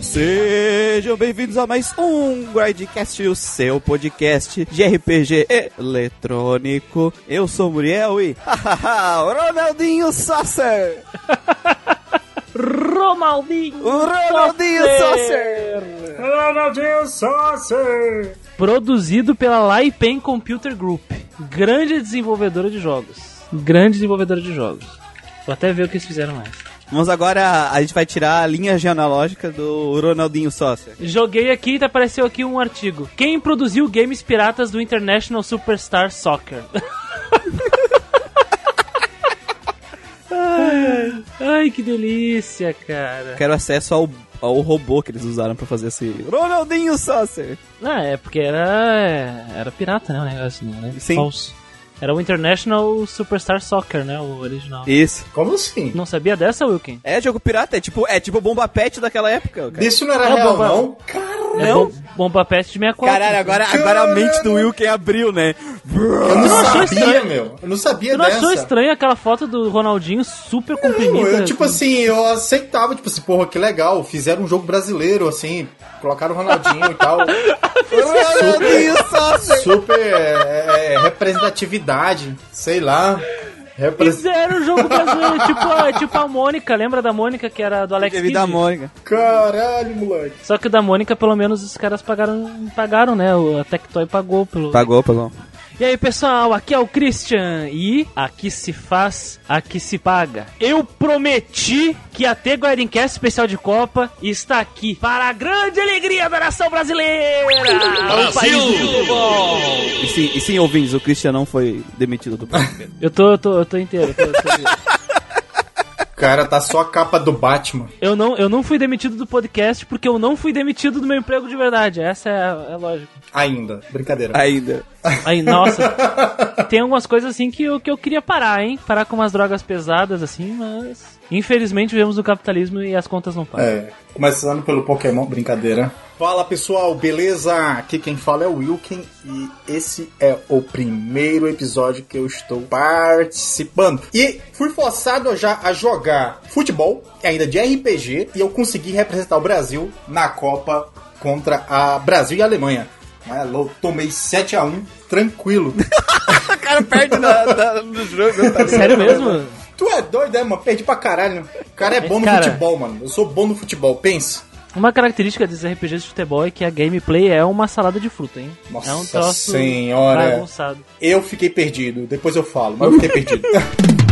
Sejam bem-vindos a mais um Grindcast, o seu podcast de RPG eletrônico. Eu sou Muriel e Ronaldinho Sasser! Romaldinho! O Ronaldinho Sasser! Ronaldinho Sasser! Produzido pela Laipen Computer Group, grande desenvolvedora de jogos. Grande desenvolvedora de jogos. Vou até ver o que eles fizeram mais. Vamos agora, a gente vai tirar a linha genealógica do Ronaldinho Sasser. Joguei aqui e apareceu aqui um artigo. Quem produziu games piratas do International Superstar Soccer? ai, ai, que delícia, cara. Quero acesso ao, ao robô que eles usaram pra fazer esse Ronaldinho Sasser. Ah, é porque era era pirata, né, o negócio, né? Sim. Falso. Era o International Superstar Soccer, né, o original. Isso. Como assim? Não sabia dessa, Wilkin? É jogo pirata, é tipo, é tipo bomba pet daquela época, cara. Isso não era É, real, bomba- não? Cara, É Não. bom, Bomba Pet de 64. Caralho, agora, agora a mente do Wilken abriu, né? eu não sabia, estranho? meu. Eu não sabia Tu não dessa. achou estranho aquela foto do Ronaldinho super comprimida? Eu, tipo assim, eu aceitava, tipo assim, porra, que legal. Fizeram um jogo brasileiro, assim, colocaram o Ronaldinho e tal. Sasser! Super é, é, representatividade, sei lá. Repre... Fizeram um jogo brasileiro, tipo, a- tipo a Mônica, lembra da Mônica que era do Alex Teve Kidd? da Mônica. Caralho, moleque. Só que o da Mônica, pelo menos, os caras pagaram, pagaram né? O- A Tectoy pagou pelo... Pagou, pagou. E aí, pessoal, aqui é o Christian e aqui se faz, aqui se paga. Eu prometi que ia ter Guardiancast especial de Copa e está aqui para a grande alegria da nação brasileira! O país do futebol! E sim, e sim, ouvintes, o Christian não foi demitido do podcast. Eu tô, eu tô, eu tô inteiro. eu tô- eu tô- Cara, tá só a capa do Batman. Eu não, eu não fui demitido do podcast porque eu não fui demitido do meu emprego de verdade. Essa é a, é lógica. Ainda. Brincadeira. Ainda. Aí, nossa. tem algumas coisas assim que eu, que eu queria parar, hein? Parar com umas drogas pesadas assim, mas. Infelizmente vivemos no capitalismo e as contas não pagam. É, começando pelo Pokémon, brincadeira. Fala pessoal, beleza? Aqui quem fala é o Wilken e esse é o primeiro episódio que eu estou participando. E fui forçado já a jogar futebol, ainda de RPG, e eu consegui representar o Brasil na Copa contra a Brasil e a Alemanha. É, lou- tomei 7 a 1 tranquilo. O cara perde na, na- no jogo. Tá Sério mesmo? Tu é doido, é, mano? Perdi pra caralho. O cara é bom no Cara. futebol, mano. Eu sou bom no futebol, pensa. Uma característica desses RPGs de futebol é que a gameplay é uma salada de fruta, hein? Nossa é um troço senhora. bagunçado. Eu fiquei perdido, depois eu falo, mas eu fiquei perdido.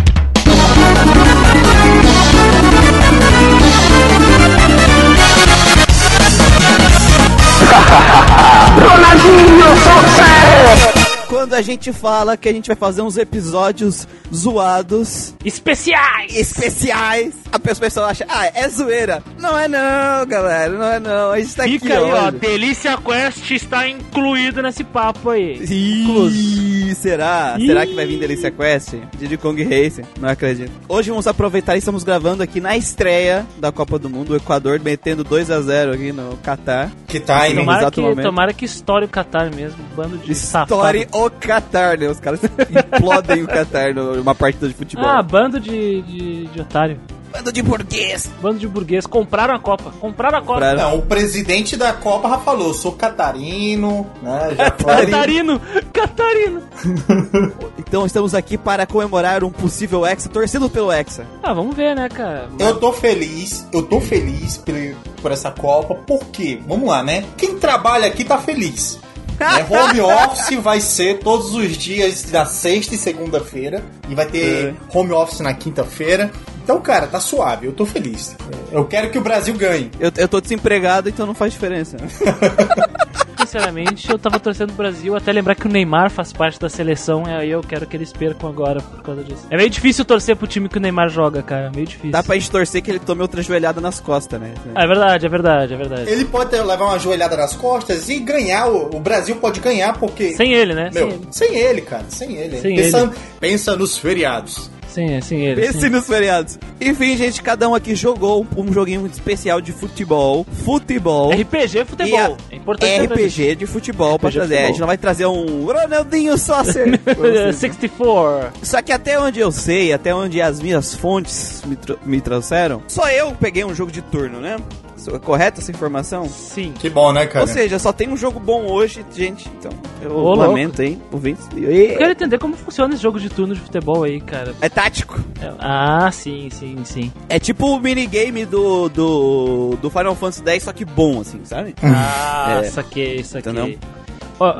Quando a gente fala que a gente vai fazer uns episódios zoados, Especiais! especiais, a pessoa acha, ah, é zoeira. Não é não, galera, não é não. A gente tá Fica aqui aí, ó. Delícia Quest está incluído nesse papo aí. Ih, será? Ih. Será que vai vir Delícia Quest? Diddy Kong Racing? Não acredito. Hoje vamos aproveitar e estamos gravando aqui na estreia da Copa do Mundo, o Equador metendo 2 a 0 aqui no Catar. que tá aí, Tomara exato que, momento. tomara que estoure o Qatar mesmo. Bando de Story safado. O Catar, né? Os caras implodem o Catar numa partida de futebol. Ah, bando de, de, de otário. Bando de burguês. Bando de burguês. Compraram a Copa. Compraram a Copa. Compraram. Não, o presidente da Copa já falou, sou catarino, né? Já. Catarino! Catarino! Então estamos aqui para comemorar um possível Hexa, torcendo pelo Hexa. Ah, vamos ver, né, cara? Eu tô feliz, eu tô feliz por, por essa Copa, porque, vamos lá, né? Quem trabalha aqui tá feliz. Né? Home office vai ser todos os dias da sexta e segunda-feira. E vai ter É. home office na quinta-feira. Então, cara, tá suave, eu tô feliz. Eu quero que o Brasil ganhe. Eu, eu tô desempregado, então não faz diferença. Sinceramente, eu tava torcendo pro Brasil até lembrar que o Neymar faz parte da seleção. E aí eu quero que eles percam agora por causa disso. É meio difícil torcer pro time que o Neymar joga, cara. Meio difícil. Dá pra gente torcer que ele tome outra joelhada nas costas, né? Ah, é verdade, é verdade, é verdade. Ele pode ter- levar uma joelhada nas costas e ganhar. O, o Brasil pode ganhar porque. Sem ele, né? Meu, Sem ele. sem ele, cara, sem ele. Sem pensa, pensa nos feriados. Sem, sem ele. Pense sem- nos feriados. Enfim, gente, cada um aqui jogou um, joguinho especial de futebol. Futebol. RPG é futebol. E a- É importante. RPG de futebol pra RPG de trazer. A futebol. gente não vai trazer um Ronaldinho Soccer. 64. Só que até onde eu sei, até onde as minhas fontes me, me trouxeram, só eu peguei um jogo de turno, né? É correta essa informação? Sim. Que bom, né, cara? Ou seja, só tem um jogo bom hoje, gente. Então, eu Ô, lamento, hein, ouvintes. Eu quero entender como funciona esse jogo de turno de futebol aí, cara. É tático. É- Ah, sim, sim, sim. É tipo o minigame do, do, do Final Fantasy X, só que bom, assim, sabe? Ah, É. saquei, saquei. Entendeu? Ó,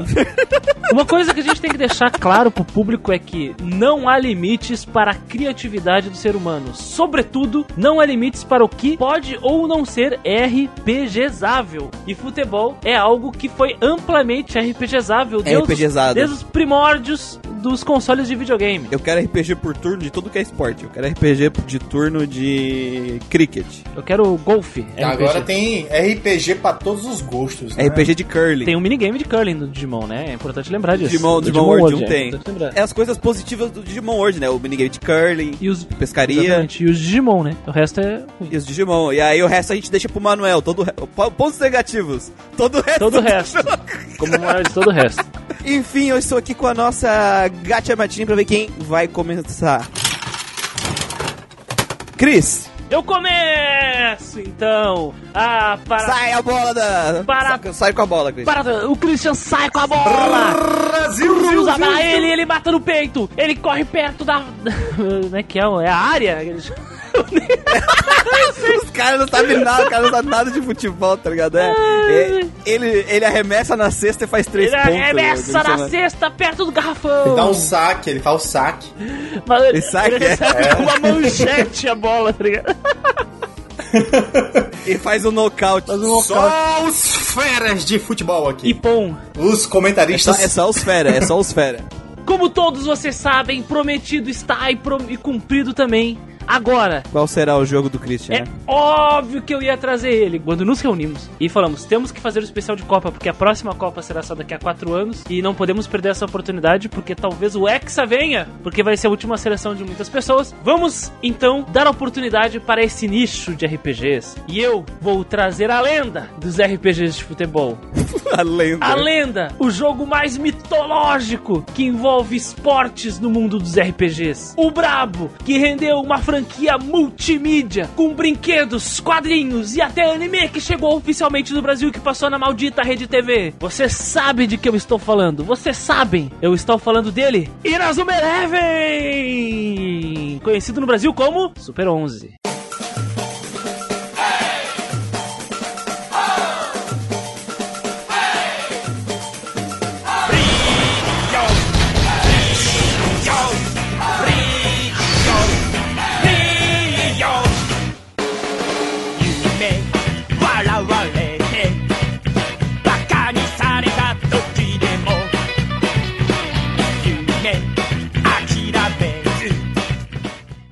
uma coisa que a gente tem que deixar claro pro público é que não há limites para a criatividade do ser humano. Sobretudo, não há limites para o que pode ou não ser RPGzável. E futebol é algo que foi amplamente RPGzável desde, os- RPGzado. desde os primórdios dos consoles de videogame. Eu quero RPG por turno de tudo que é esporte. Eu quero RPG de turno de cricket. Eu quero golfe. Agora tem RPG pra todos os gostos, né? RPG de curling. Tem um minigame de curling do Digimon, né? É importante lembrar disso. Digimon, Do Digimon World 1 é tem. É as coisas positivas do Digimon World, né? O minigame de curling, E os pescaria Exatamente. E os Digimon, né? O resto é e os Digimon. E aí o resto a gente deixa pro Manuel. Todo o re- po- Pontos negativos. Todo o resto. Todo o resto. Como maior de todo o resto. Enfim, eu estou aqui com a nossa Gacha Matinha pra ver quem vai começar. Cris, Eu começo, então, a para... sai a bola da. Para- Sai, sai com a bola, Cris. para... O Christian sai com a bola! Brasil, Cruza pra ele, ele mata no peito! Ele corre perto da... Como é que é? É a área? Os caras não sabem nada, o cara não sabe nada de futebol, tá ligado? É, é, ele, ele arremessa na cesta e faz três Ele pontos. arremessa né? na cesta, perto do garrafão! Ele dá um saque, ele faz o saque. Mas ele, Ele sabe ele é. recebe com uma manchete a bola, tá ligado? E faz um nocaute. Faz um Só os feras de futebol aqui. E pom. Os É só, comentaristas. é só os fera, é só os fera. Como todos vocês sabem, prometido está e, prom- e cumprido também. Agora, Qual será o jogo do Christian? É né? óbvio que eu ia trazer ele quando nos reunimos e falamos: temos que fazer o especial de Copa, porque a próxima Copa será só daqui a quatro anos e não podemos perder essa oportunidade, porque talvez o Hexa venha, porque vai ser a última seleção de muitas pessoas. Vamos então dar a oportunidade para esse nicho de RPGs e eu vou trazer a lenda dos RPGs de futebol. A lenda. A lenda, o jogo mais mitológico que envolve esportes no mundo dos RPGs. O Brabo, que rendeu uma franquia multimídia com brinquedos, quadrinhos e até anime que chegou oficialmente no Brasil e que passou na maldita Rede TV. Você sabe de que eu estou falando? Vocês sabem? Eu estou falando dele, Inazuma Eleven, conhecido no Brasil como Super 11.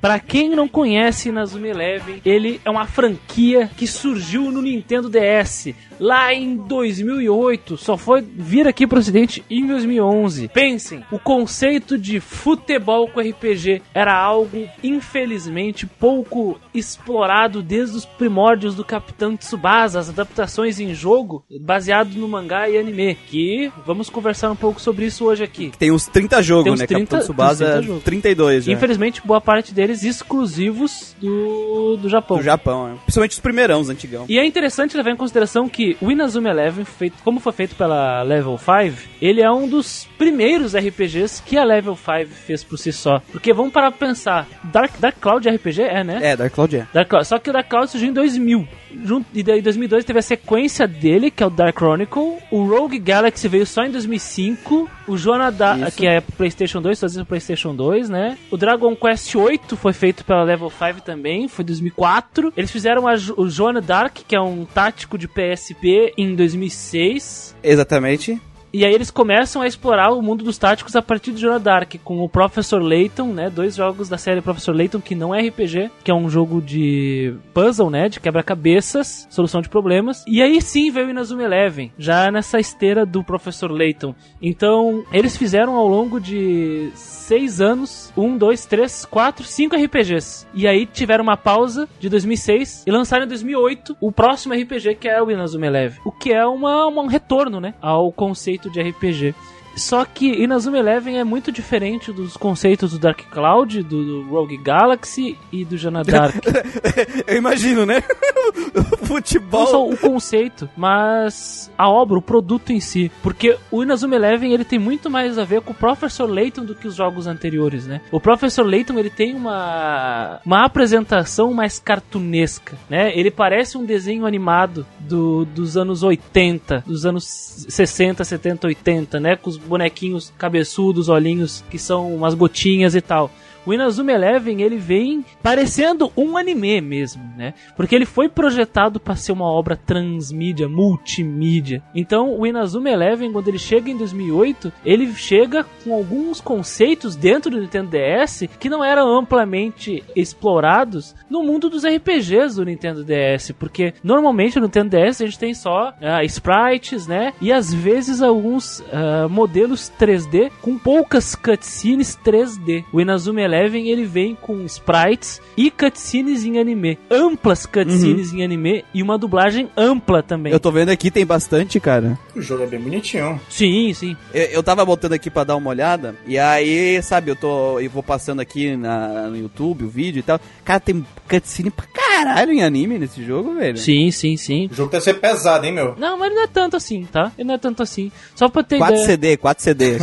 Pra quem não conhece Inazuma Eleven, ele é uma franquia que surgiu no Nintendo DS lá em 2008, só foi vir aqui pro ocidente em 2011. Pensem, o conceito de futebol com RPG era algo infelizmente pouco explorado desde os primórdios do Capitão Tsubasa, as adaptações em jogo baseado no mangá e anime, que vamos conversar um pouco sobre isso hoje aqui. Tem uns 30 jogos, Tem uns né? 30 Capitão Tsubasa, tem uns 30 jogos. 32 já. Infelizmente, boa parte deles exclusivos do, do Japão. Do Japão, né? Principalmente os primeirão, os antigão. E é interessante levar em consideração que o Inazuma Eleven, feito, como foi feito pela Level 5, ele é um dos primeiros RPGs que a Level 5 fez por si só. Porque vamos parar pra pensar, Dark, Dark Cloud RPG é, né? É, Dark Cloud é. Dark Cloud, só que o Dark Cloud surgiu em 2000. Junto, e daí em 2002 teve a sequência dele, que é o Dark Chronicle. O Rogue Galaxy veio só em 2005. O Jonada, Isso. que é PlayStation 2, todos pro PlayStation 2, né? O Dragon Quest 8 foi feito pela Level 5 também, foi em 2004. Eles fizeram a o Joana Dark, que é um tático de PSP, em 2006. Exatamente. E aí eles começam a explorar o mundo dos táticos a partir de Joana Dark, com o Professor Layton, né? Dois jogos da série Professor Layton, que não é RPG, que é um jogo de puzzle, né? De quebra-cabeças, solução de problemas. E aí sim veio o Inazuma Eleven, já nessa esteira do Professor Layton. Então, eles fizeram ao longo de seis anos, um, dois, três, quatro, cinco RPGs. E aí tiveram uma pausa de 2006 e lançaram em 2008 o próximo RPG, que é o Inazuma Eleven. O que é uma, uma- um retorno, né? Ao conceito de RPG. Só que Inazuma Eleven é muito diferente dos conceitos do Dark Cloud, do, do Rogue Galaxy e do Jana Dark. Eu imagino, né? futebol. Não só o conceito, mas a obra, o produto em si. Porque o Inazuma Eleven, ele tem muito mais a ver com o Professor Layton do que os jogos anteriores, né? O Professor Layton, ele tem uma, uma apresentação mais cartunesca, né? Ele parece um desenho animado do, dos anos 80, dos anos 60, 70, 80, né? Com os bonequinhos cabeçudos, olhinhos que são umas gotinhas e tal. O Inazuma Eleven, ele vem parecendo um anime mesmo, né? Porque ele foi projetado para ser uma obra transmídia, multimídia. Então, o Inazuma Eleven, quando ele chega em 2008, ele chega com alguns conceitos dentro do Nintendo DS que não eram amplamente explorados no mundo dos RPGs do Nintendo DS, porque normalmente no Nintendo DS a gente tem só uh, sprites, né? E às vezes alguns uh, modelos 3D com poucas cutscenes 3D. O Inazuma Eleven ele vem com sprites e cutscenes em anime. Amplas cutscenes uhum. em anime e uma dublagem ampla também. Eu tô vendo aqui, tem bastante, cara. O jogo é bem bonitinho. Sim, sim. Eu, eu tava botando aqui para dar uma olhada, e aí, sabe, eu tô. Eu vou passando aqui na, no YouTube o vídeo e tal. Cara, tem cutscene pra caralho em anime nesse jogo, velho. Sim, sim, sim. O jogo deve ser pesado, hein, meu? Não, mas não é tanto assim, tá? Ele não é tanto assim. Só pra ter 4 ideia. CD, 4 CD.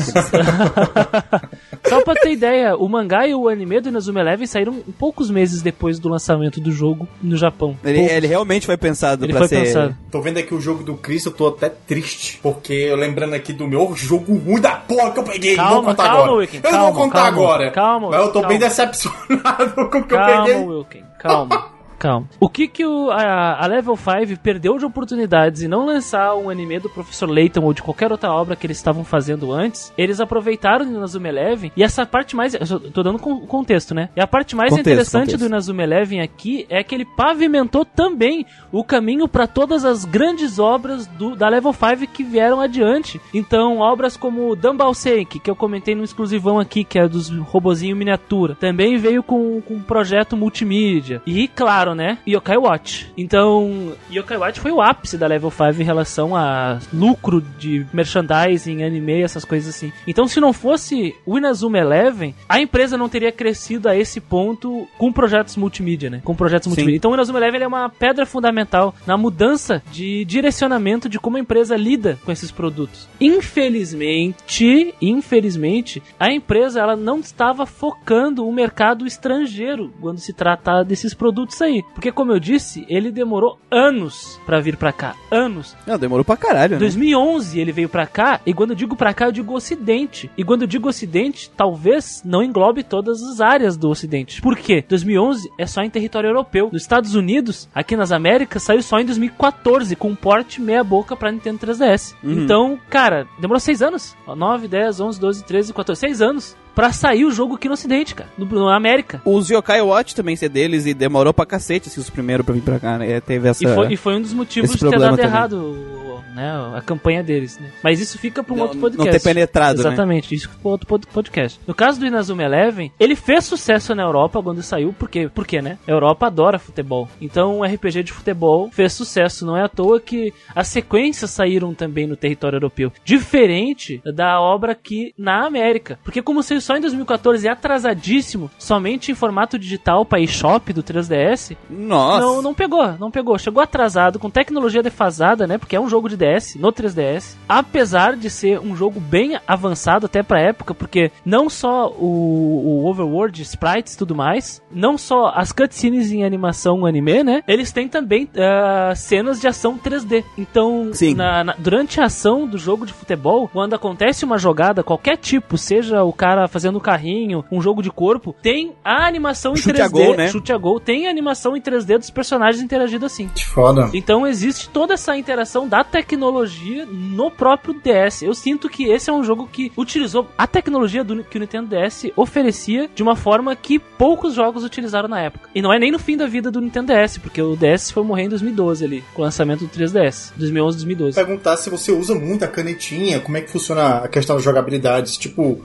Só pra ter ideia, o mangá e o anime do Inazuma Eleven saíram poucos meses depois do lançamento do jogo no Japão. Ele, ele realmente foi pensado ele pra foi ser... Pensado. Tô vendo aqui o jogo do Chris, eu tô até triste. Porque eu lembrando aqui do meu jogo ruim da porra que eu peguei. Calma, não vou contar calma, agora. Wilkin, eu calma, não vou contar calma, agora. Calma, Mas eu tô calma. bem decepcionado com o que calma, eu peguei. Wilkin, calma. Calma. O que que o, a, a, Level 5 perdeu de oportunidades e não lançar um anime do Professor Layton ou de qualquer outra obra que eles estavam fazendo antes, eles aproveitaram o Inazuma Eleven e essa parte mais... Eu tô dando contexto, né? E a parte mais contexto, interessante contexto. do Inazuma Eleven aqui é que ele pavimentou também o caminho para todas as grandes obras do, da Level 5 que vieram adiante. Então, obras como Dumbbell Senki, que eu comentei no exclusivão aqui, que é dos robozinho miniatura, também veio com, com um projeto multimídia. E, claro, né? Yokai Watch. Então, Yokai Watch foi o ápice da Level 5 em relação a lucro de merchandising, anime, essas coisas assim. Então, se não fosse o Inazuma Eleven, a empresa não teria crescido a esse ponto com projetos multimídia, né? Com projetos Sim. multimídia. Então, o Inazuma Eleven é uma pedra fundamental na mudança de direcionamento de como a empresa lida com esses produtos. Infelizmente, infelizmente, a empresa ela não estava focando o mercado estrangeiro quando se trata desses produtos aí. Porque, como eu disse, ele demorou anos pra vir pra cá. Anos. Não, demorou pra caralho, né? 2011 ele veio pra cá, e quando eu digo pra cá, eu digo Ocidente. E quando eu digo Ocidente, talvez não englobe todas as áreas do Ocidente. Por quê? 2011 é só em território europeu. Nos Estados Unidos, aqui nas Américas, saiu só em 2014, com um porte meia-boca pra Nintendo 3DS. Uhum. Então, cara, demorou 6 anos. 9, 10, 11, 12, 13, 14, 6 anos pra sair o jogo aqui no Ocidente, cara. No, na América. Os Yokai Watch também ser deles e demorou pra cacete assim, os primeiros pra vir pra cá, né? Teve essa... E foi, e foi um dos motivos de ter dado também. errado né, a campanha deles, né? Mas isso fica pra um Não- outro não podcast. ter penetrado, né? Exatamente, isso fica pra outro pod- podcast. No caso do Inazuma Eleven, ele fez sucesso na Europa quando saiu, porque, por quê, né? A Europa adora futebol. Então, um RPG de futebol fez sucesso. Não é à toa que as sequências saíram também no território europeu. Diferente da obra aqui na América. Porque como saiu só em 2014 e atrasadíssimo, somente em formato digital para eShop do 3DS, Nossa. não, não pegou, não pegou. Chegou atrasado, com tecnologia defasada, né? Porque é um jogo de DS, no 3DS. Apesar de ser um jogo bem avançado até pra época, porque não só o, o Overworld, sprites e tudo mais, não só as cutscenes em animação anime, né? Eles têm também ah, cenas de ação 3D. Então, Sim. na- na- durante a ação do jogo de futebol, quando acontece uma jogada, qualquer tipo, seja o cara fazendo um carrinho, um jogo de corpo, tem a animação em Chute 3D. a gol, né? Chute a gol, tem a animação em 3D dos personagens interagindo assim. Que foda. Então existe toda essa interação da tecnologia no próprio DS. Eu sinto que esse é um jogo que utilizou a tecnologia do, que o Nintendo DS oferecia de uma forma que poucos jogos utilizaram na época. E não é nem no fim da vida do Nintendo DS, porque o DS foi morrer em 2012 ali, com o lançamento do 3DS, 2011, 2012. Perguntar se você usa muito a canetinha, como é que funciona a questão da jogabilidade. Tipo,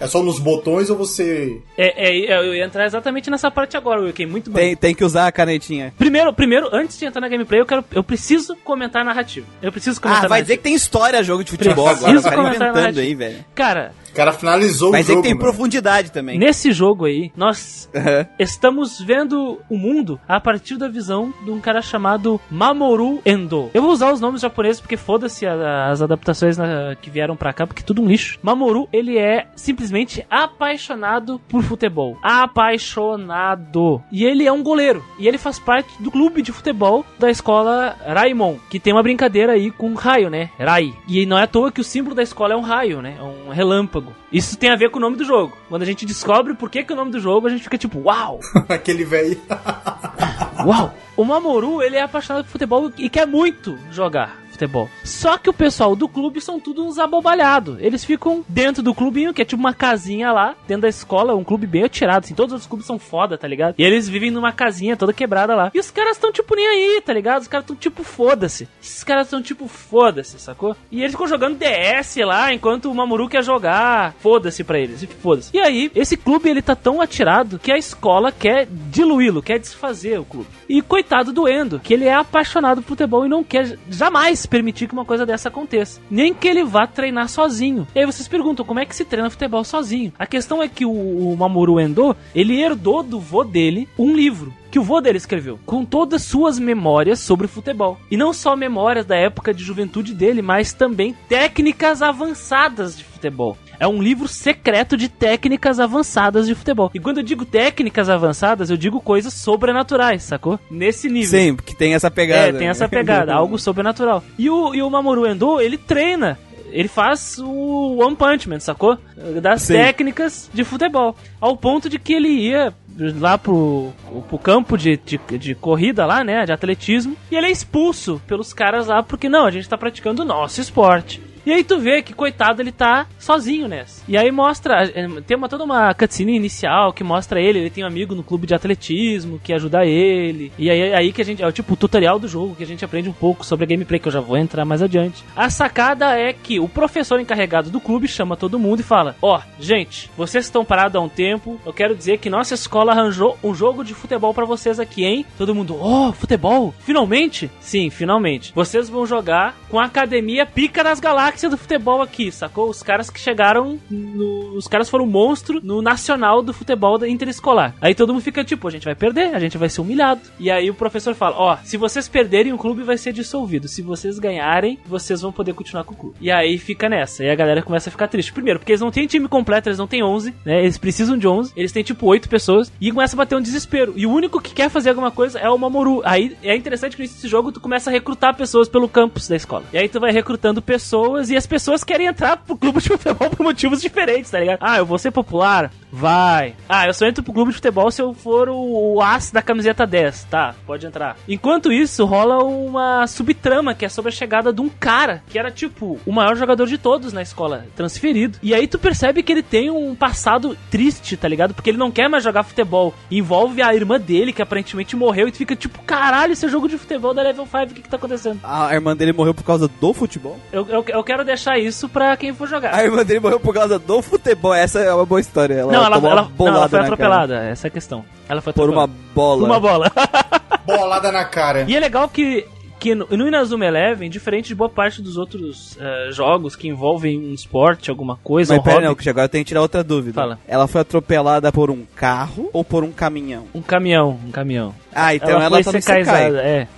é só nos botões ou você. É, é, eu ia entrar exatamente nessa parte agora, Wilken, muito bem. Tem, tem que usar a canetinha. Primeiro, primeiro, antes de entrar na gameplay, eu quero, eu preciso comentar a narrativa. Eu preciso comentar Ah, a vai narrativa. dizer que tem história jogo de futebol Preciso agora. O cara comentar a inventando narrativa. aí, velho. Cara, O cara finalizou Mas o jogo. ele tem mano. profundidade também. Nesse jogo aí, nós Aham. estamos vendo o mundo a partir da visão de um cara chamado Mamoru Endo. Eu vou usar os nomes japoneses porque foda-se as adaptações na- que vieram pra cá, porque tudo um lixo. Mamoru, ele é simplesmente apaixonado por futebol. Apaixonado. E ele é um goleiro. E ele faz parte do clube de futebol da escola Raimon, que tem uma brincadeira aí com raio, né? Rai. E não é à toa que o símbolo da escola é um raio, né? É um relâmpago. Isso tem a ver com o nome do jogo. Quando a gente descobre por que, que é o nome do jogo, a gente fica tipo, uau! Aquele velho. Uau! O Mamoru, ele é apaixonado por futebol e quer muito jogar futebol. Só que o pessoal do clube são tudo uns abobalhados. Eles ficam dentro do clubinho, que é tipo uma casinha lá, dentro da escola, um clube bem atirado, assim. Todos os clubes são foda, tá ligado? E eles vivem numa casinha toda quebrada lá. E os caras estão tipo nem aí, tá ligado? Os caras estão tipo foda-se. Esses caras estão tipo foda-se, sacou? E eles ficam jogando DS lá, enquanto o Mamoru quer jogar. Foda-se pra eles, foda-se. E aí, esse clube ele tá tão atirado que a escola quer diluí-lo, quer desfazer o clube. E coitado do Endo, que ele é apaixonado por futebol e não quer jamais permitir que uma coisa dessa aconteça. Nem que ele vá treinar sozinho. E aí vocês perguntam, como é que se treina futebol sozinho? A questão é que o, o Mamoru Endo, ele herdou do vô dele um livro que o vô dele escreveu, com todas suas memórias sobre futebol. E não só memórias da época de juventude dele, mas também técnicas avançadas de futebol. É um livro secreto de técnicas avançadas de futebol. E quando eu digo técnicas avançadas, eu digo coisas sobrenaturais, sacou? Nesse nível. Sim, porque tem essa pegada. É, tem essa pegada, algo sobrenatural. E o, e o Mamoru Endo, ele treina. Ele faz o One Punch Man, sacou? Das Sim. técnicas de futebol. Ao ponto de que ele ia lá pro, pro campo de, de, de corrida lá, né? De atletismo. E ele é expulso pelos caras lá, porque não, a gente tá praticando o nosso esporte. E aí tu vê que, coitado, ele tá sozinho nessa. E aí mostra, eh, tem uma, toda uma cutscene inicial que mostra ele, ele tem um amigo no clube de atletismo que ajuda ele. E aí, aí que a gente, é o tipo o tutorial do jogo, que a gente aprende um pouco sobre a gameplay, que eu já vou entrar mais adiante. A sacada é que o professor encarregado do clube chama todo mundo e fala, ó, gente, vocês estão parados há um tempo, eu quero dizer que nossa escola arranjou um jogo de futebol pra vocês aqui, hein? Todo mundo, ó, futebol? Finalmente? Sim, finalmente. Vocês vão jogar com a academia Pica das Galáxias do futebol aqui, sacou? Os caras que chegaram no... Os caras foram monstro no nacional do futebol da interescolar. Aí todo mundo fica tipo, a gente vai perder, a gente vai ser humilhado. E aí o professor fala, ó, se vocês perderem, o clube vai ser dissolvido. Se vocês ganharem, vocês vão poder continuar com o clube. E aí fica nessa. E a galera começa a ficar triste. Primeiro, porque eles não têm time completo, eles não têm 11, né? Eles precisam de 11. Eles têm tipo 8 pessoas. E começa a bater um desespero. E o único que quer fazer alguma coisa é o Mamoru. Aí é interessante que nesse jogo tu começa a recrutar pessoas pelo campus da escola. E aí tu vai recrutando pessoas e as pessoas querem entrar pro clube de futebol por motivos diferentes, tá ligado? Ah, eu vou ser popular? Vai. Ah, eu só entro pro clube de futebol se eu for o, o as da camiseta 10. Tá, pode entrar. Enquanto isso, rola uma subtrama que é sobre a chegada de um cara que era tipo o maior jogador de todos na escola, transferido. E aí tu percebe que ele tem um passado triste, tá ligado? Porque ele não quer mais jogar futebol. Envolve a irmã dele, que aparentemente morreu, e tu fica tipo, caralho, esse é jogo de futebol da Level 5, o que que tá acontecendo? A irmã dele morreu por causa do futebol? Eu, eu, eu quero deixar isso pra quem for jogar. A irmã dele morreu por causa do futebol. Essa é uma boa história. Ela não, ela, tomou ela, uma não, ela foi na cara. atropelada, essa é a questão. Ela foi Por uma atropelada. bola. Por uma bola. Bolada na cara. E é legal que, que no, no Inazuma Eleven, diferente de boa parte dos outros eh, jogos que envolvem um esporte, alguma coisa, Mas um pera, hobby, não, que agora eu tenho que tirar outra dúvida. Fala. Ela foi atropelada por um carro ou por um caminhão? um caminhão, um caminhão. Ah, então ela, ela, foi tá secaizada, Sekai. é.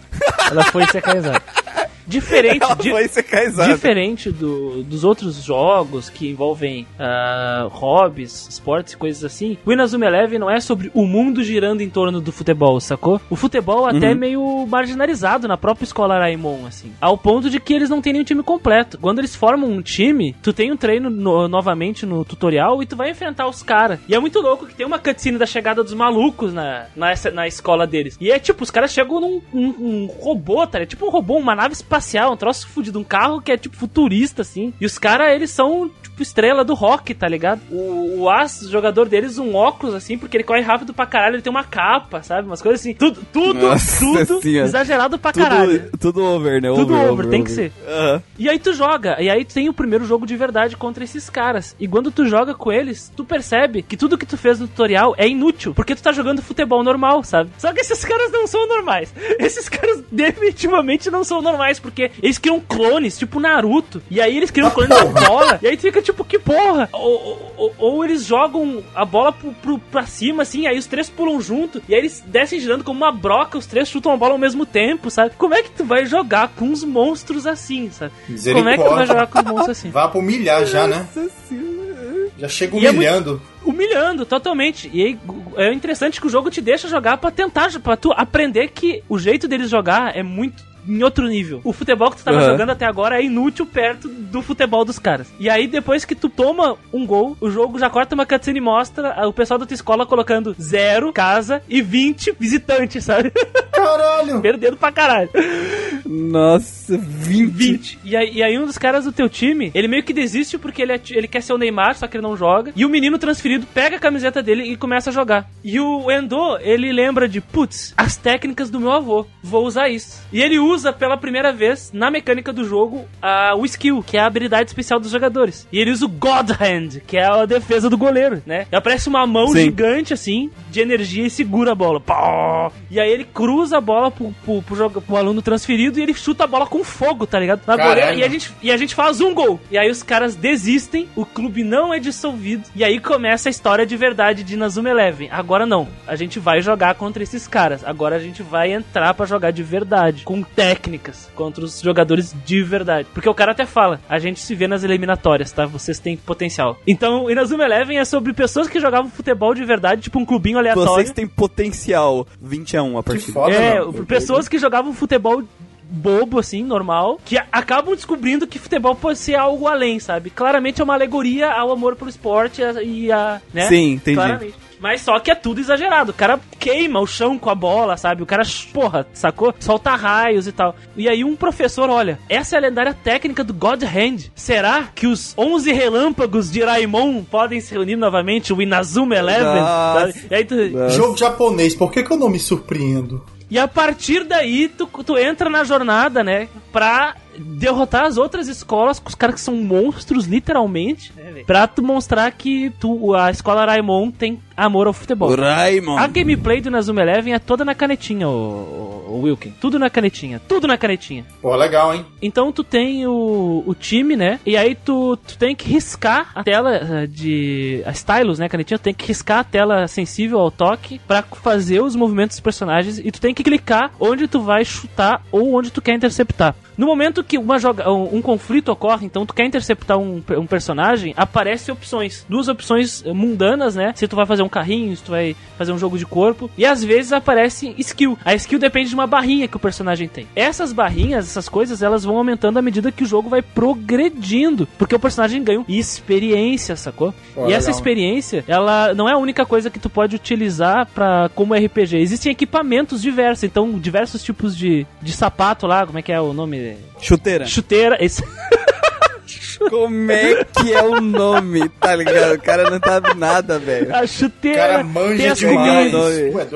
Ela foi secaizada. Diferente, Ela di- diferente do- dos outros jogos que envolvem ah, hobbies, esportes e coisas assim, o Inazuma Eleven não é sobre o mundo girando em torno do futebol, sacou? O futebol até é meio marginalizado na própria escola Raimon, assim. Ao ponto de que eles não têm nenhum time completo. Quando eles formam um time, tu tem um treino no- novamente no tutorial e tu vai enfrentar os caras. E é muito louco que tem uma cutscene da chegada dos malucos na, na, na escola deles. E é tipo, os caras chegam num um, um robô, tá? ligado? tipo um robô, uma nave espacial, um troço fudido, um carro que é tipo futurista, assim. E os caras, eles são tipo estrela do rock, tá ligado? O, o As, o jogador deles, um óculos, assim, porque ele corre rápido pra caralho, ele tem uma capa, sabe? Umas coisas assim. Tudo, tudo, Nossa tudo Senhora. exagerado pra caralho. Tudo, tudo over, né? Tudo over, tem que ser. Aham. E aí tu joga, e aí tu tem o primeiro jogo de verdade contra esses caras. E quando tu joga com eles, tu percebe que tudo que tu fez no tutorial é inútil, porque tu tá jogando futebol normal, sabe? Só que esses caras não são normais. Esses caras definitivamente não são normais, porque eles criam clones, tipo Naruto. E aí eles criam clones da bola. E aí tu fica tipo, que porra? Ou, ou, ou eles jogam a bola pro, pro, pra cima, assim, aí os três pulam junto. E aí eles descem girando como uma broca, os três chutam a bola ao mesmo tempo, sabe? Como é que tu vai jogar com uns monstros assim, sabe? Como é que tu vai jogar com uns monstros assim? Vá pra humilhar já, né? Já chega humilhando. É humilhando totalmente. E aí, é interessante que o jogo te deixa jogar para tentar, para tu aprender que o jeito deles jogar é muito em outro nível. O futebol que tu tava uhum. jogando até agora é inútil perto do futebol dos caras. E aí, depois que tu toma um gol, o jogo já corta uma cutscene e mostra o pessoal da tua escola colocando zero, casa e 20 visitantes, sabe? Caralho! Perdendo pra caralho. Nossa, 20. 20. E aí, e aí, um dos caras do teu time, ele meio que desiste porque ele, é, ele quer ser o Neymar, só que ele não joga. E o menino transferido pega a camiseta dele e começa a jogar. E o Endo, ele lembra de, putz, as técnicas do meu avô. Vou usar isso. E ele usa pela primeira vez na mecânica do jogo a, o skill, que é a habilidade especial dos jogadores. E ele usa o God Hand, que é a defesa do goleiro, né? E aparece uma mão Sim. gigante assim, de energia e segura a bola. Pó! E aí ele cruza a bola pro, pro, pro, pro aluno transferido e ele chuta a bola com fogo, tá ligado? Na goleira, e, a gente, e a gente faz um gol. E aí os caras desistem, o clube não é dissolvido. E aí começa a história de verdade de Nazuma Eleven. Agora não. A gente vai jogar contra esses caras. Agora a gente vai entrar para jogar de verdade. Com técnicas contra os jogadores de verdade. Porque o cara até fala, a gente se vê nas eliminatórias, tá? Vocês têm potencial. Então, Inazuma Eleven é sobre pessoas que jogavam futebol de verdade, tipo um clubinho aleatório. Vocês têm potencial. 20 a 1 a partir foda, É, não. pessoas que jogavam futebol bobo, assim, normal, que acabam descobrindo que futebol pode ser algo além, sabe? Claramente é uma alegoria ao amor pelo esporte e a. Né? Sim, entendi. Claramente. Mas só que é tudo exagerado. O cara queima o chão com a bola, sabe? O cara, porra, sacou? Solta raios e tal. E aí um professor, olha, essa é a lendária técnica do God Hand. Será que os 11 relâmpagos de Raimon podem se reunir novamente? O Inazuma Eleven? E aí tu... Jogo japonês, por que, que eu não me surpreendo? E a partir daí, tu, tu entra na jornada, né? Pra derrotar as outras escolas, com os caras que são monstros, literalmente, é, pra tu mostrar que tu, a escola Raimon tem amor ao futebol. Raimon. A gameplay do Nazuma Eleven é toda na canetinha, o, o, o, Wilkin. Tudo na canetinha. Tudo na canetinha. Pô, legal, hein? Então tu tem o, o time, né? E aí tu, tu tem que riscar a tela eh, de. A stylus, né? Canetinha, tu tem que riscar a tela sensível ao toque pra fazer os movimentos dos personagens e tu tem que clicar onde tu vai chutar ou onde tu quer interceptar. No momento que uma joga, um, um, conflito ocorre, então tu quer interceptar um, um personagem, aparece opções. Duas opções mundanas, né? Se tu vai fazer um carrinho, se tu vai fazer um jogo de corpo. E às vezes aparece skill. A skill depende de uma barrinha que o personagem tem. Essas barrinhas, essas coisas, elas vão aumentando à medida que o jogo vai progredindo. Porque o personagem ganha experiência, sacou? Pô, e legal. essa experiência, ela não é a única coisa que tu pode utilizar para como RPG. Existem equipamentos diversos. Então, diversos tipos de, de sapato lá, como é que é o nome? Chuteira. Chuteira. Esse... Como é que é o nome, tá ligado? O cara não sabe nada, velho. A chuteira. O cara manja tem demais.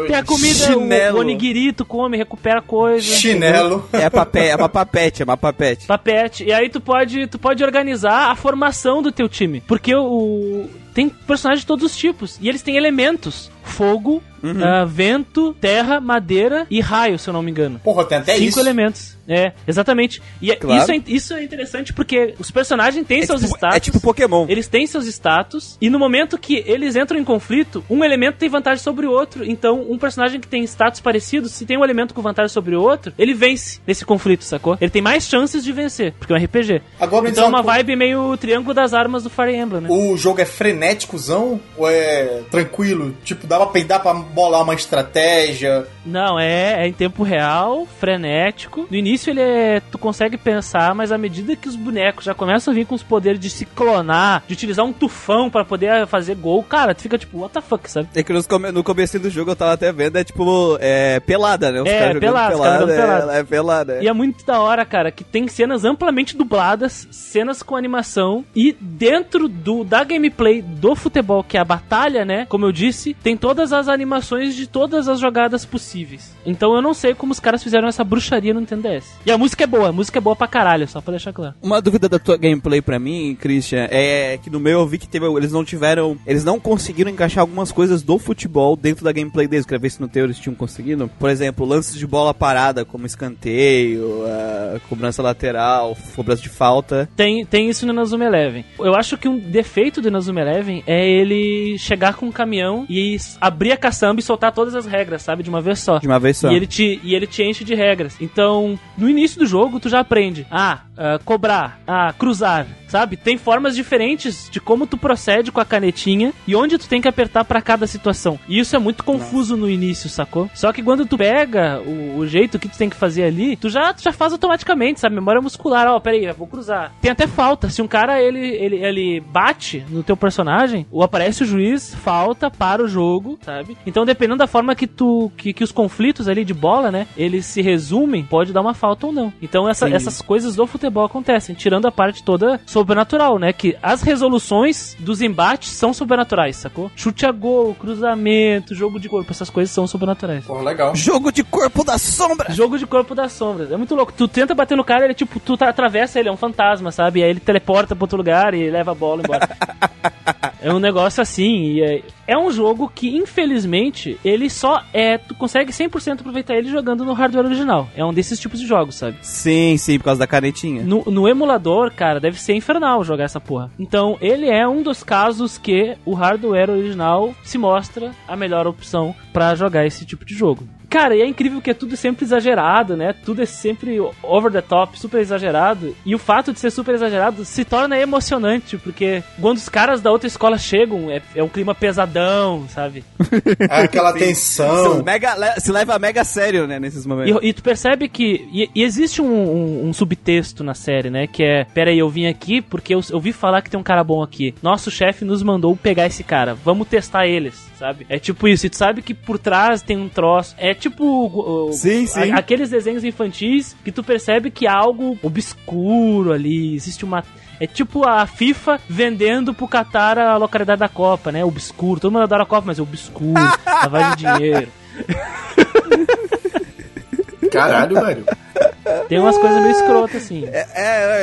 Tem a comida, Chinelo. o, onigiri, tu come, recupera coisa. Chinelo. É, papé, é uma papete, é uma papete. Papete. E aí tu pode, tu pode organizar a formação do teu time. Porque o tem personagens de todos os tipos. E eles têm elementos: fogo, uhum. uh, vento, terra, madeira e raio, se eu não me engano. Porra, tem até Cinco isso. elementos. É, exatamente. E é, claro. isso, é, isso é interessante porque os personagens têm é seus tipo, status. É tipo Pokémon. Eles têm seus status. E no momento que eles entram em conflito, um elemento tem vantagem sobre o outro. Então, um personagem que tem status parecidos, se tem um elemento com vantagem sobre o outro, ele vence nesse conflito, sacou? Ele tem mais chances de vencer, porque é um RPG. Agora, então é uma vibe meio triângulo das armas do Fire Emblem, né? O jogo é frenéticozão ou é tranquilo? Tipo, dá pra peidar pra bolar uma estratégia? Não, é, é em tempo real, frenético. No início ele é. Tu consegue pensar, mas à medida que os bonecos já começam a vir com os poderes de se clonar, de utilizar um tufão para poder fazer gol, cara, tu fica tipo, what the fuck, sabe? É que no começo do jogo eu tava até vendo, é tipo, é pelada, né? Os é, pelada, pelada, é, pelada. É, é pelada. E é muito da hora, cara, que tem cenas amplamente dubladas, cenas com animação, e dentro do da gameplay do futebol, que é a batalha, né? Como eu disse, tem todas as animações de todas as jogadas possíveis. Então eu não sei como os caras fizeram essa bruxaria no Nintendo DS. E a música é boa, a música é boa pra caralho, só pra deixar claro. Uma dúvida da tua gameplay pra mim, Christian, é que no meu eu vi que teve, eles não tiveram, eles não conseguiram encaixar algumas coisas do futebol dentro da gameplay deles. Queria ver se no teu eles tinham conseguido. Por exemplo, lances de bola parada, como escanteio, uh, cobrança lateral, cobrança de falta. Tem, tem isso no Inazuma Eleven. Eu acho que um defeito do Inazuma Eleven é ele chegar com um caminhão e abrir a caçamba e soltar todas as regras, sabe? De uma vez só. De uma vez só. E ele te, e ele te enche de regras. Então, no início do jogo, tu já aprende. Ah, uh, cobrar. Ah, cruzar sabe? Tem formas diferentes de como tu procede com a canetinha e onde tu tem que apertar para cada situação. E isso é muito confuso no início, sacou? Só que quando tu pega o, o, jeito que tu tem que fazer ali, tu já, tu já faz automaticamente, sabe? Memória muscular, ó, oh, peraí, eu vou cruzar. Tem até falta. Se um cara ele, ele, ele bate no teu personagem, ou aparece o juiz, falta para o jogo, sabe? Então, dependendo da forma que tu que, que os conflitos ali de bola, né, eles se resumem, pode dar uma falta ou não. Então, essa, essas coisas do futebol acontecem, tirando a parte toda sobrenatural, né? Que as resoluções dos embates são sobrenaturais, sacou? Chute a gol, cruzamento, jogo de corpo, essas coisas são sobrenaturais. Pô, legal. Jogo de corpo da sombra! Jogo de corpo das sombras. É muito louco. Tu tenta bater no cara, ele tipo, tu atravessa ele, é um fantasma, sabe? E aí ele teleporta pra outro lugar e leva a bola embora. é um negócio assim, e é, é um jogo que, infelizmente, ele só é. Tu consegue 100% aproveitar ele jogando no hardware original. É um desses tipos de jogos, sabe? Sim, sim, por causa da canetinha. No, no emulador, cara, deve ser infernal jogar essa porra. Então, ele é um dos casos que o hardware original se mostra a melhor opção para jogar esse tipo de jogo. Cara, e é incrível que é tudo sempre exagerado, né? Tudo é sempre over the top, super exagerado. E o fato de ser super exagerado se torna emocionante, porque quando os caras da outra escola chegam, é, é um clima pesadão, sabe? É aquela tensão. Se, mega, se leva mega sério, né, nesses momentos. E, e tu percebe que. E, e existe um, um, um, subtexto na série, né? Que é: pera aí, eu vim aqui porque eu, eu ouvi falar que tem um cara bom aqui. Nosso chefe nos mandou pegar esse cara. Vamos testar eles sabe? É tipo isso, e tu sabe que por trás tem um troço. É tipo. sim, sim. A, aqueles desenhos infantis que tu percebe que há algo obscuro ali, existe uma. É tipo a FIFA vendendo pro Qatar a localidade da Copa, né? Obscuro. Todo mundo adora a Copa, mas é obscuro. lavagem de dinheiro. Caralho, velho. Tem umas coisas meio escrotas, assim. É,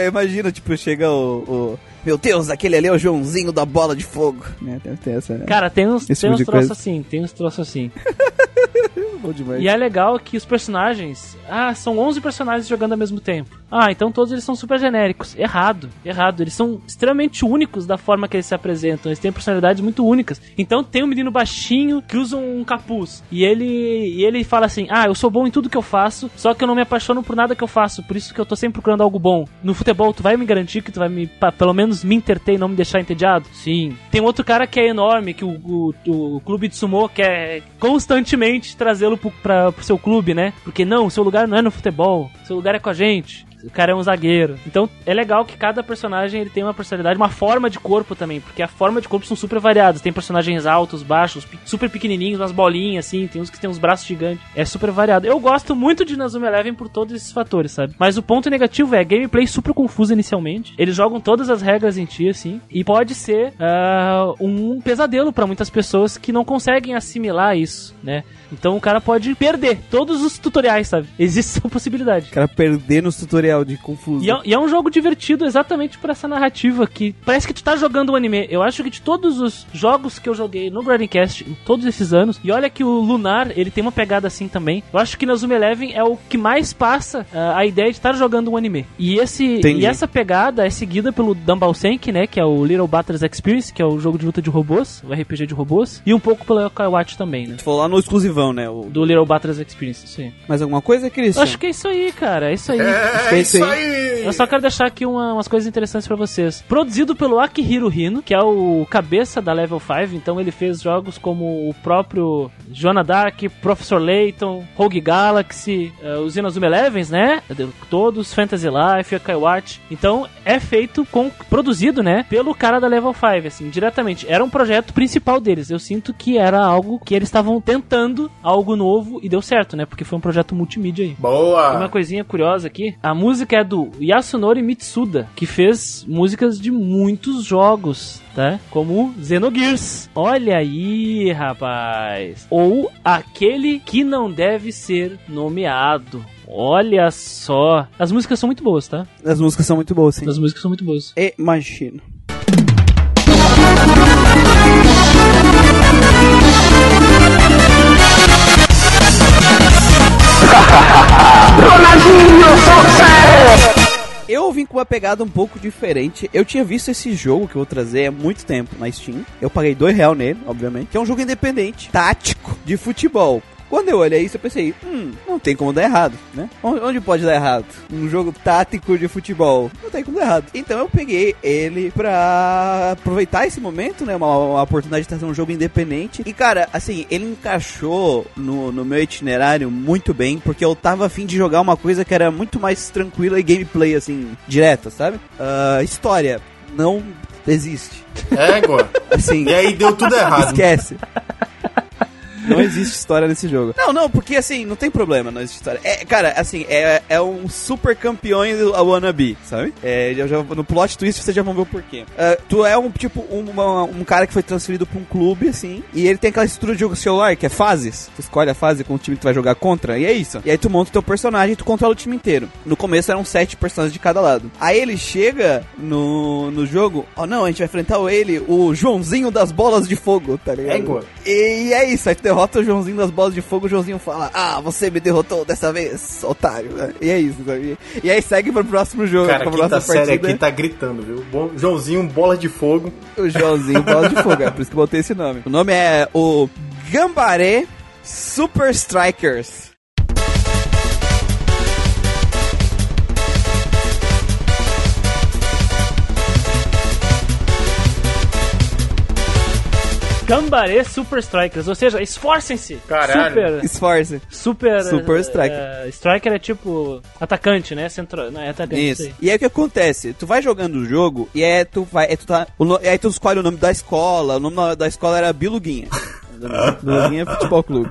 é, imagina, tipo, chega o, o meu Deus, aquele ali é o Joãozinho da bola de fogo. Né? Deve ter essa, Cara, tem uns, tem tipo uns troços assim, tem uns troços assim. e é legal que os personagens. Ah, são 11 personagens jogando ao mesmo tempo. Ah, então todos eles são super genéricos. Errado, errado. Eles são extremamente únicos da forma que eles se apresentam. Eles têm personalidades muito únicas. Então tem um menino baixinho que usa um capuz. E ele, e ele fala assim: Ah, eu sou bom em tudo que eu faço, só que eu não me apaixono por nada que eu faço. Por isso que eu tô sempre procurando algo bom. No futebol, tu vai me garantir que tu vai me, pelo menos me interter e não me deixar entediado? Sim. Tem outro cara que é enorme, que o, o, o clube de sumo quer constantemente trazê-lo pro, pra, pro seu clube, né? Porque não, seu lugar não é no futebol, seu lugar é com a gente o cara é um zagueiro. Então é legal que cada personagem ele tem uma personalidade, uma forma de corpo também, porque a forma de corpo são super variadas. Tem personagens altos, baixos, super pequenininhos, umas bolinhas assim, tem uns que tem uns braços gigantes. É super variado. Eu gosto muito de Nazuma Eleven por todos esses fatores, sabe? Mas o ponto negativo é gameplay super confuso inicialmente. Eles jogam todas as regras em ti assim, e pode ser uh, um pesadelo para muitas pessoas que não conseguem assimilar isso, né? Então o cara pode perder todos os tutoriais, sabe? Existe essa possibilidade. O cara perder nos tutorial de confuso. E é, e é, um jogo divertido exatamente por essa narrativa que parece que tu tá jogando um anime. Eu acho que de todos os jogos que eu joguei no Cast em todos esses anos, e olha que o Lunar, ele tem uma pegada assim também. Eu acho que na Zoom Eleven é o que mais passa uh, a ideia de estar jogando um anime. E esse e essa pegada é seguida pelo Dumbbell Senki, né, que é o Little Battles Experience, que é o jogo de luta de robôs, o RPG de robôs, e um pouco pelo Yokai Watch também, né? Tu falou lá no exclusivão né? O... Do Little Battles Experience, sim. Mais alguma coisa, Cris? Acho que é isso aí, cara. É isso aí. É, é isso aí. Eu só quero deixar aqui uma, umas coisas interessantes para vocês. Produzido pelo Akihiro Hino, que é o cabeça da Level 5, então ele fez jogos como o próprio Joana Dark, Professor Layton, Rogue Galaxy, uh, os Inazuma Elevens, né? Todos, Fantasy Life, Yokai Watch. Então é feito com produzido, né, pelo cara da Level 5, assim, diretamente. Era um projeto principal deles. Eu sinto que era algo que eles estavam tentando algo novo e deu certo, né? Porque foi um projeto multimídia aí. Boa! Uma coisinha curiosa aqui, a música música é do Yasunori Mitsuda, que fez músicas de muitos jogos, tá? Como Xenogears. Olha aí, rapaz. Ou aquele que não deve ser nomeado. Olha só. As músicas são muito boas, tá? As músicas são muito boas, sim. As músicas são muito boas. Imagino. Eu vim com uma pegada um pouco diferente. Eu tinha visto esse jogo que eu vou trazer há muito tempo na Steam. Eu paguei dois real nele, obviamente. Que é um jogo independente, tático, de futebol. Quando eu olhei isso, eu pensei, hum, não tem como dar errado, né? Onde pode dar errado? Um jogo tático de futebol. Não tem como dar errado. Então eu peguei ele pra aproveitar esse momento, né? Uma, uma oportunidade de trazer um jogo independente. E, cara, assim, ele encaixou no, no meu itinerário muito bem, porque eu tava afim de jogar uma coisa que era muito mais tranquila e gameplay, assim, direta, sabe? Uh, história. Não existe. Égua. Assim, e aí deu tudo errado. Esquece. Não existe história nesse jogo. Não, não, porque assim, não tem problema, não existe história. É, cara, assim, é, é um super campeão do wannabe, sabe? É, já, já, no plot twist vocês já vão ver o porquê. Uh, tu é um, tipo, um, uma, um cara que foi transferido pra um clube, assim, e ele tem aquela estrutura de jogo celular, que é fases. Tu escolhe a fase com o time que tu vai jogar contra, e é isso. E aí tu monta o teu personagem e tu controla o time inteiro. No começo eram sete personagens de cada lado. Aí ele chega no, no jogo, ó, oh, não, a gente vai enfrentar ele, o Joãozinho das bolas de fogo, tá ligado? É, e é isso, aí tu derrota o Joãozinho das bolas de fogo, o Joãozinho fala: Ah, você me derrotou dessa vez, otário. E é isso, sabe? E aí segue pro próximo jogo. Cara, a quinta série aqui tá gritando, viu? Bom, Joãozinho, bola de fogo. O Joãozinho, bola de fogo, é por isso que eu botei esse nome. O nome é o Gambaré Super Strikers. Gambaré Super Strikers, ou seja, esforcem-se. Caralho. Super. Esforce. Super. Super Striker. Uh, striker é tipo atacante, né? Centro, não, é atacante. Isso. E aí o que acontece? Tu vai jogando o jogo e é tu vai, é tu tá, o, aí tu escolhe o nome da escola. O nome da escola era Biluguinha. Biluguinha Futebol Clube.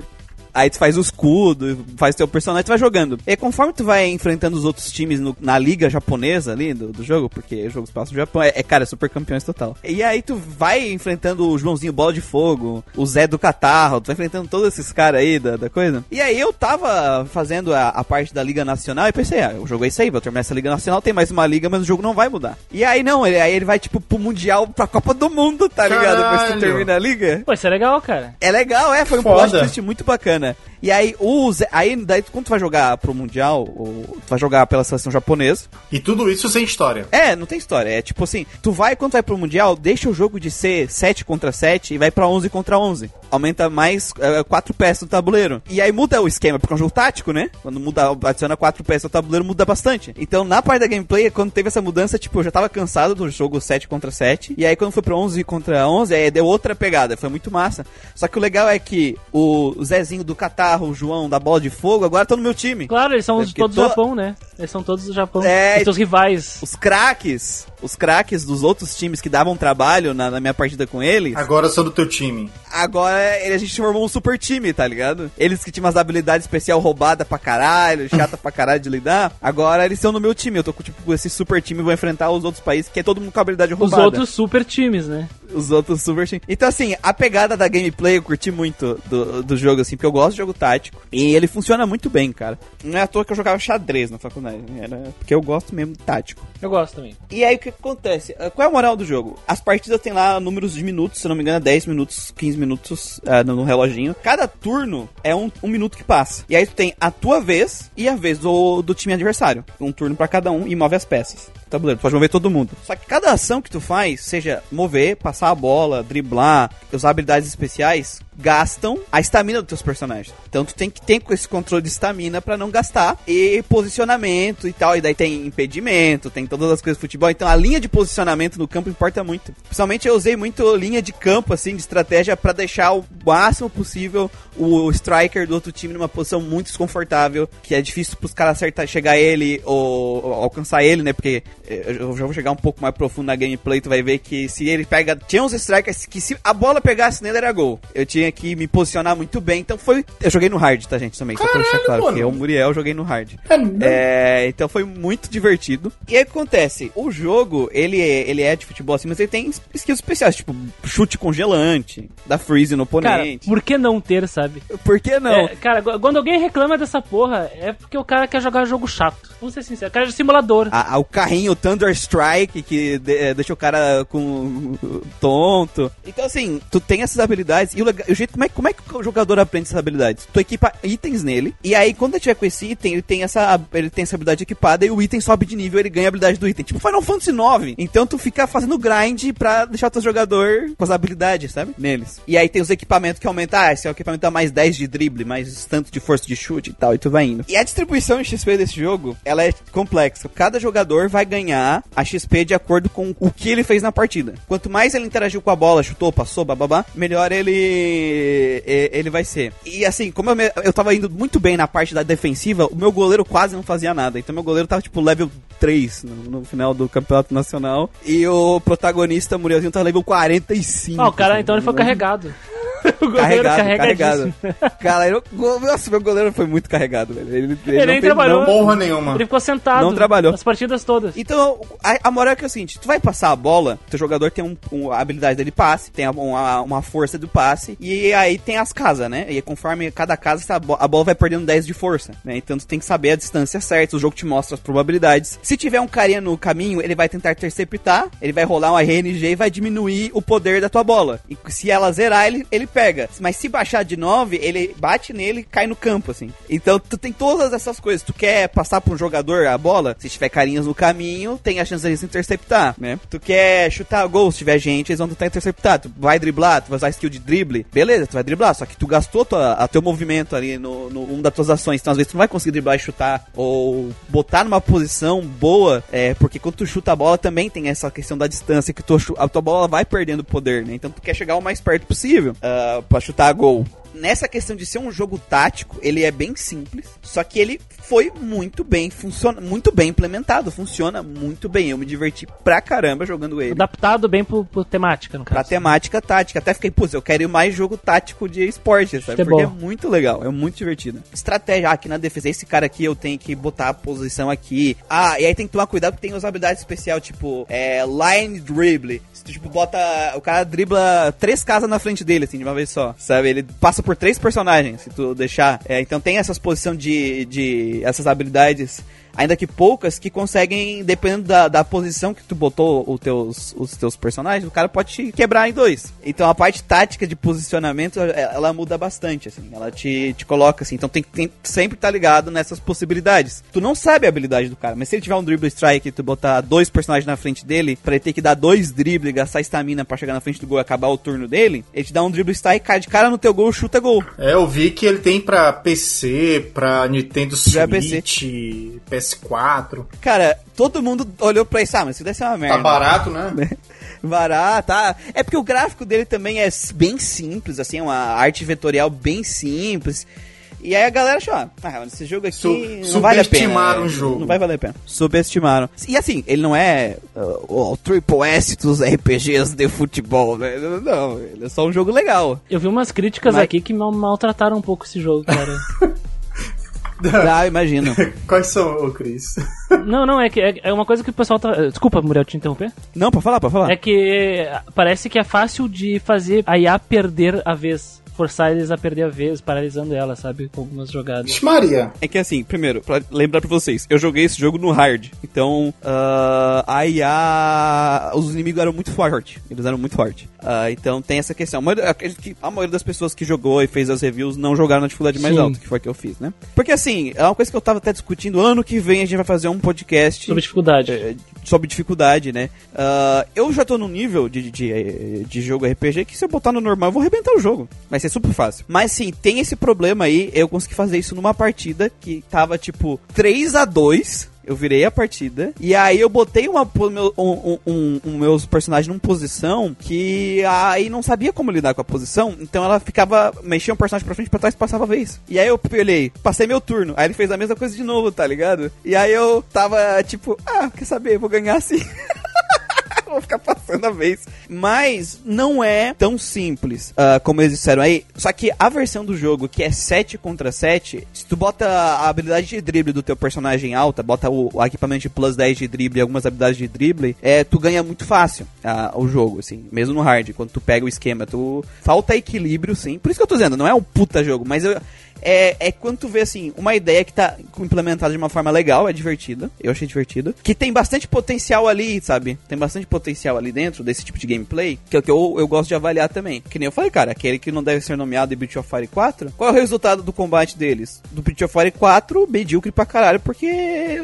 Aí tu faz o escudo, faz teu personagem, tu vai jogando. E conforme tu vai enfrentando os outros times no, na liga japonesa ali do, do jogo, porque o jogo se passa no Japão, é, é, cara, é super campeões total. E aí tu vai enfrentando o Joãozinho Bola de Fogo, o Zé do Catarro, tu vai enfrentando todos esses caras aí da, da coisa. E aí eu tava fazendo a, a, parte da Liga Nacional e pensei, ah, o jogo é isso aí, vou terminar essa Liga Nacional, tem mais uma liga, mas o jogo não vai mudar. E aí não, ele, aí ele vai tipo pro Mundial, pra Copa do Mundo, tá ligado? Depois que tu termina a liga. Pô, isso é legal, cara. É legal, é, foi um plot twist muito bacana. semana E aí, o Zé, aí daí quando tu vai jogar pro Mundial, ou tu vai jogar pela seleção japonesa. E tudo isso sem história. É, não tem história. É tipo assim, tu vai, quando tu vai pro Mundial, deixa o jogo de ser 7 contra 7 e vai pra 11 contra 11. Aumenta mais 4 uh, peças no tabuleiro. E aí muda o esquema, porque é um jogo tático, né? Quando muda, adiciona 4 peças no tabuleiro, muda bastante. Então, na parte da gameplay, quando teve essa mudança, tipo, eu já tava cansado do jogo 7 contra 7. E aí, quando foi pra 11 contra 11, aí deu outra pegada. Foi muito massa. Só que o legal é que o Zezinho do Catarro, o João da bola de fogo, agora estão no meu time. Claro, eles são é todos do Japão, né? Eles são todos do Japão. É, os seus rivais. Os craques os craques dos outros times que davam trabalho na, na, minha partida com eles. Agora são do teu time. Agora a gente formou um super time, tá ligado? Eles que tinham umas habilidades especial roubada pra caralho, chata pra caralho de lidar. Agora eles estão no meu time. Eu tô com tipo esse super time e vou enfrentar os outros países que é todo mundo com habilidade roubada. Os outros super times, né? Os outros super times. Então, assim, a pegada da gameplay eu curti muito do, do jogo, assim, porque eu gosto de jogo tático. E ele funciona muito bem, cara. Não é à toa que eu jogava xadrez na faculdade. Era porque eu gosto mesmo de tático. Eu gosto também. E aí o que acontece? Ah, qual é a moral do jogo? As partidas tem lá números de minutos, se não me engano, 10 minutos, 15 minutos uh, no, reloginho. Cada turno é um, um minuto que passa. E aí tu tem a tua vez e a vez do, do time adversário. Um turno para cada um e move as peças tabuleiro. Tu pode mover todo mundo. Só que cada ação que tu faz, seja mover, passar a bola, driblar, usar habilidades especiais, gastam a estamina dos teus personagens. Então tu tem que ter esse controle de estamina para não gastar e posicionamento e tal. E daí tem impedimento, tem todas as coisas do futebol. Então a linha de posicionamento no campo importa muito. Principalmente eu usei muito linha de campo assim de estratégia para deixar o máximo possível o striker do outro time numa posição muito desconfortável, que é difícil pros caras acertar, chegar ele ou, ou alcançar ele, né? Porque eu já vou chegar um pouco mais profundo na gameplay, tu vai ver que se ele pega. Tinha uns strikers que se a bola pegasse nele era gol. Eu tinha que me posicionar muito bem. Então foi. Eu joguei no hard, tá, gente? Também. só pra deixar claro. mano. Porque eu, Muriel, joguei no hard. É, É, então foi muito divertido. E aí que acontece? O jogo, ele é, ele é de futebol assim, mas ele tem skills especiais, tipo chute congelante, dá freeze no Cara, oponente. por que não ter, sabe? por que não? É, cara, quando alguém reclama dessa porra, é porque o cara quer jogar jogo chato. Vamos ser sinceros, o cara é de simulador. A- a- o carrinho Thunder Strike que de- é, deixa o cara com tonto. Então assim, tu tem essas habilidades e o, o jeito como é, como é que o jogador aprende essas habilidades? Tu equipa itens nele e aí quando ele tiver com esse item, ele tem essa ele tem essa habilidade equipada e o item sobe de nível, ele ganha a habilidade do item. Tipo Final Fantasy IX. Então tu fica fazendo grind pra deixar o teu jogador com as habilidades, sabe? Neles. E aí tem os equipamentos que aumentam, ah, esse é o equipamento dá mais 10 de drible, mais tanto de força de chute e tal, e tu vai indo. E a distribuição de XP desse jogo, ela é complexa. Cada jogador vai ganhar a XP de acordo com o que ele fez na partida. Quanto mais ele interagiu com a bola, chutou, passou, bababá, melhor ele ele vai ser. E assim, como eu, me- eu tava indo muito bem na parte da defensiva, o meu goleiro quase não fazia nada. Então meu goleiro tava tipo level 3 no, final do campeonato nacional. E o protagonista, Murielzinho, tava level 45. Ah, o cara então ele foi carregado. o goleiro Carregado, carregado. Cara, eu, nossa, meu goleiro foi muito carregado, velho. Ele, ele, Ele não nem fez- trabalhou. não- Porra nenhuma. Ele ficou sentado. Não trabalhou. As partidas todas. Então, a, a moral é que é o seguinte, tu vai passar a bola, teu jogador tem um, um- a habilidade dele passe, tem uma, uma força do passe, e aí tem as casas, né? E conforme cada casa, a, bo- a bola vai perdendo 10 de força, né? Então tu tem que saber a distância certa, o jogo te mostra as probabilidades. Se tiver um carinha no caminho, ele vai tentar interceptar, ele vai rolar um RNG e vai diminuir o poder da tua bola. E se ela zerar, ele, ele pega. Mas se baixar de 9, ele bate nele e cai no campo, assim. Então tu tem todas essas coisas. Tu quer passar pra um jogador a bola, se tiver carinhas no caminho, tem a chance deles interceptar, né? Tu quer chutar gol, se tiver gente, eles vão tentar interceptar. Tu vai driblar, tu vai usar skill de drible, beleza, tu vai driblar, só que tu gastou tua, a teu movimento ali no, no um das tuas ações. Então às vezes tu não vai conseguir driblar e chutar, ou botar numa posição boa, é, porque quando tu chuta a bola também tem essa questão da distância, que tu, a tua bola vai perdendo poder, né? Então tu quer chegar o mais perto possível uh, para chutar gol. Nessa questão de ser um jogo tático, ele é bem simples, só que ele foi muito bem, funciona muito bem implementado, funciona muito bem. Eu me diverti pra caramba jogando ele. Adaptado bem pro, pro temática, no Pra caso. temática tática. Até fiquei, putz, eu quero ir mais jogo tático de esporte, sabe? Futebol. Porque é muito legal, é muito divertido. Estratégia, ah, aqui na defesa, esse cara aqui eu tenho que botar a posição aqui. Ah, e aí tem que tomar cuidado porque tem as habilidades especiais, tipo, é, line dribble. Se tu, tipo, bota. O cara dribla três casas na frente dele, assim, de uma vez só. Sabe? Ele passa por três personagens, se tu deixar. É, então tem essas posições de, de. Essas habilidades ainda que poucas, que conseguem, dependendo da, da posição que tu botou os teus, os teus personagens, o cara pode te quebrar em dois. Então a parte tática de posicionamento, ela, muda bastante, assim, ela te, te coloca assim, então tem que sempre estar ligado nessas possibilidades. Tu não sabe a habilidade do cara, mas se ele tiver um dribble strike e tu botar dois personagens na frente dele, pra ele ter que dar dois dribles, gastar estamina pra chegar na frente do gol e acabar o turno dele, ele te dá um dribble strike, cai de cara no teu gol, chuta gol. É, eu vi que ele tem pra PC, pra Nintendo Já Switch, PS4. Cara, todo mundo olhou pra isso, ah, mas isso deve ser uma merda. Tá barato, né? Barato, tá? É porque o gráfico dele também é bem simples, assim, é uma arte vetorial bem simples. E aí a galera achou, ah, ah, esse jogo aqui Su- não vale a pena. subestimaram o jogo. Não vai valer a pena. Subestimaram. E assim, ele não é uh, o Triple S dos RPGs de futebol, né? Não, ele é só um jogo legal. Eu vi umas críticas Mas- aqui que mal- maltrataram um pouco esse jogo, cara. Ah, imagino. Quais são, ô Cris? não, não, é que é, é uma coisa que o pessoal tá. Desculpa, Muriel, te interromper. Não, pra falar, pra falar. É que parece que é fácil de fazer a IA perder a vez. Forçar eles a perder a vez, paralisando ela, sabe? Com algumas jogadas. Maria. É que assim, primeiro, pra lembrar pra vocês, eu joguei esse jogo no hard. Então, ah, a IA. Os inimigos eram muito fortes. Eles eram muito fortes. Ah, então tem essa questão. A maioria, a maioria das pessoas que jogou e fez as reviews não jogaram na dificuldade mais Sim. alta, que foi a que eu fiz, né? Porque assim, é uma coisa que eu tava até discutindo. Ano que vem a gente vai fazer um podcast Sobre dificuldade. é, sobre dificuldade, né? Ah, eu já tô num nível de, de, de jogo RPG que se eu botar no normal eu vou arrebentar o jogo. Vai ser super fácil. Mas sim, tem esse problema aí. Eu consegui fazer isso numa partida que tava tipo 3 a 2 eu virei a partida. E aí eu botei uma, um, um, um, meus personagens numa posição que aí não sabia como lidar com a posição. Então ela ficava. Mexia um personagem pra frente pra trás passava a vez. E aí eu olhei, passei meu turno. Aí ele fez a mesma coisa de novo, tá ligado? E aí eu tava tipo, ah, quer saber? Vou ganhar assim. vou ficar passando a vez. Mas não é tão simples uh, como eles disseram aí. Só que a versão do jogo, que é 7 contra 7, se tu bota a habilidade de drible do teu personagem alta, bota o, o equipamento de plus 10 de drible e algumas habilidades de drible, é, tu ganha muito fácil uh, o jogo, assim. Mesmo no hard, quando tu pega o esquema. Tu falta equilíbrio, sim. Por isso que eu tô dizendo, não é um puta jogo, mas eu é, é quando tu vê, assim, uma ideia que tá implementada de uma forma legal, é divertida. Eu achei divertida. Que tem bastante potencial ali, sabe? Tem bastante potencial ali dentro desse tipo de gameplay, que é o que eu, eu gosto de avaliar também. Que nem eu falei, cara, aquele que não deve ser nomeado em Breath of Fire 4, qual é o resultado do combate deles? Do Breath of Fire 4, medíocre pra caralho, porque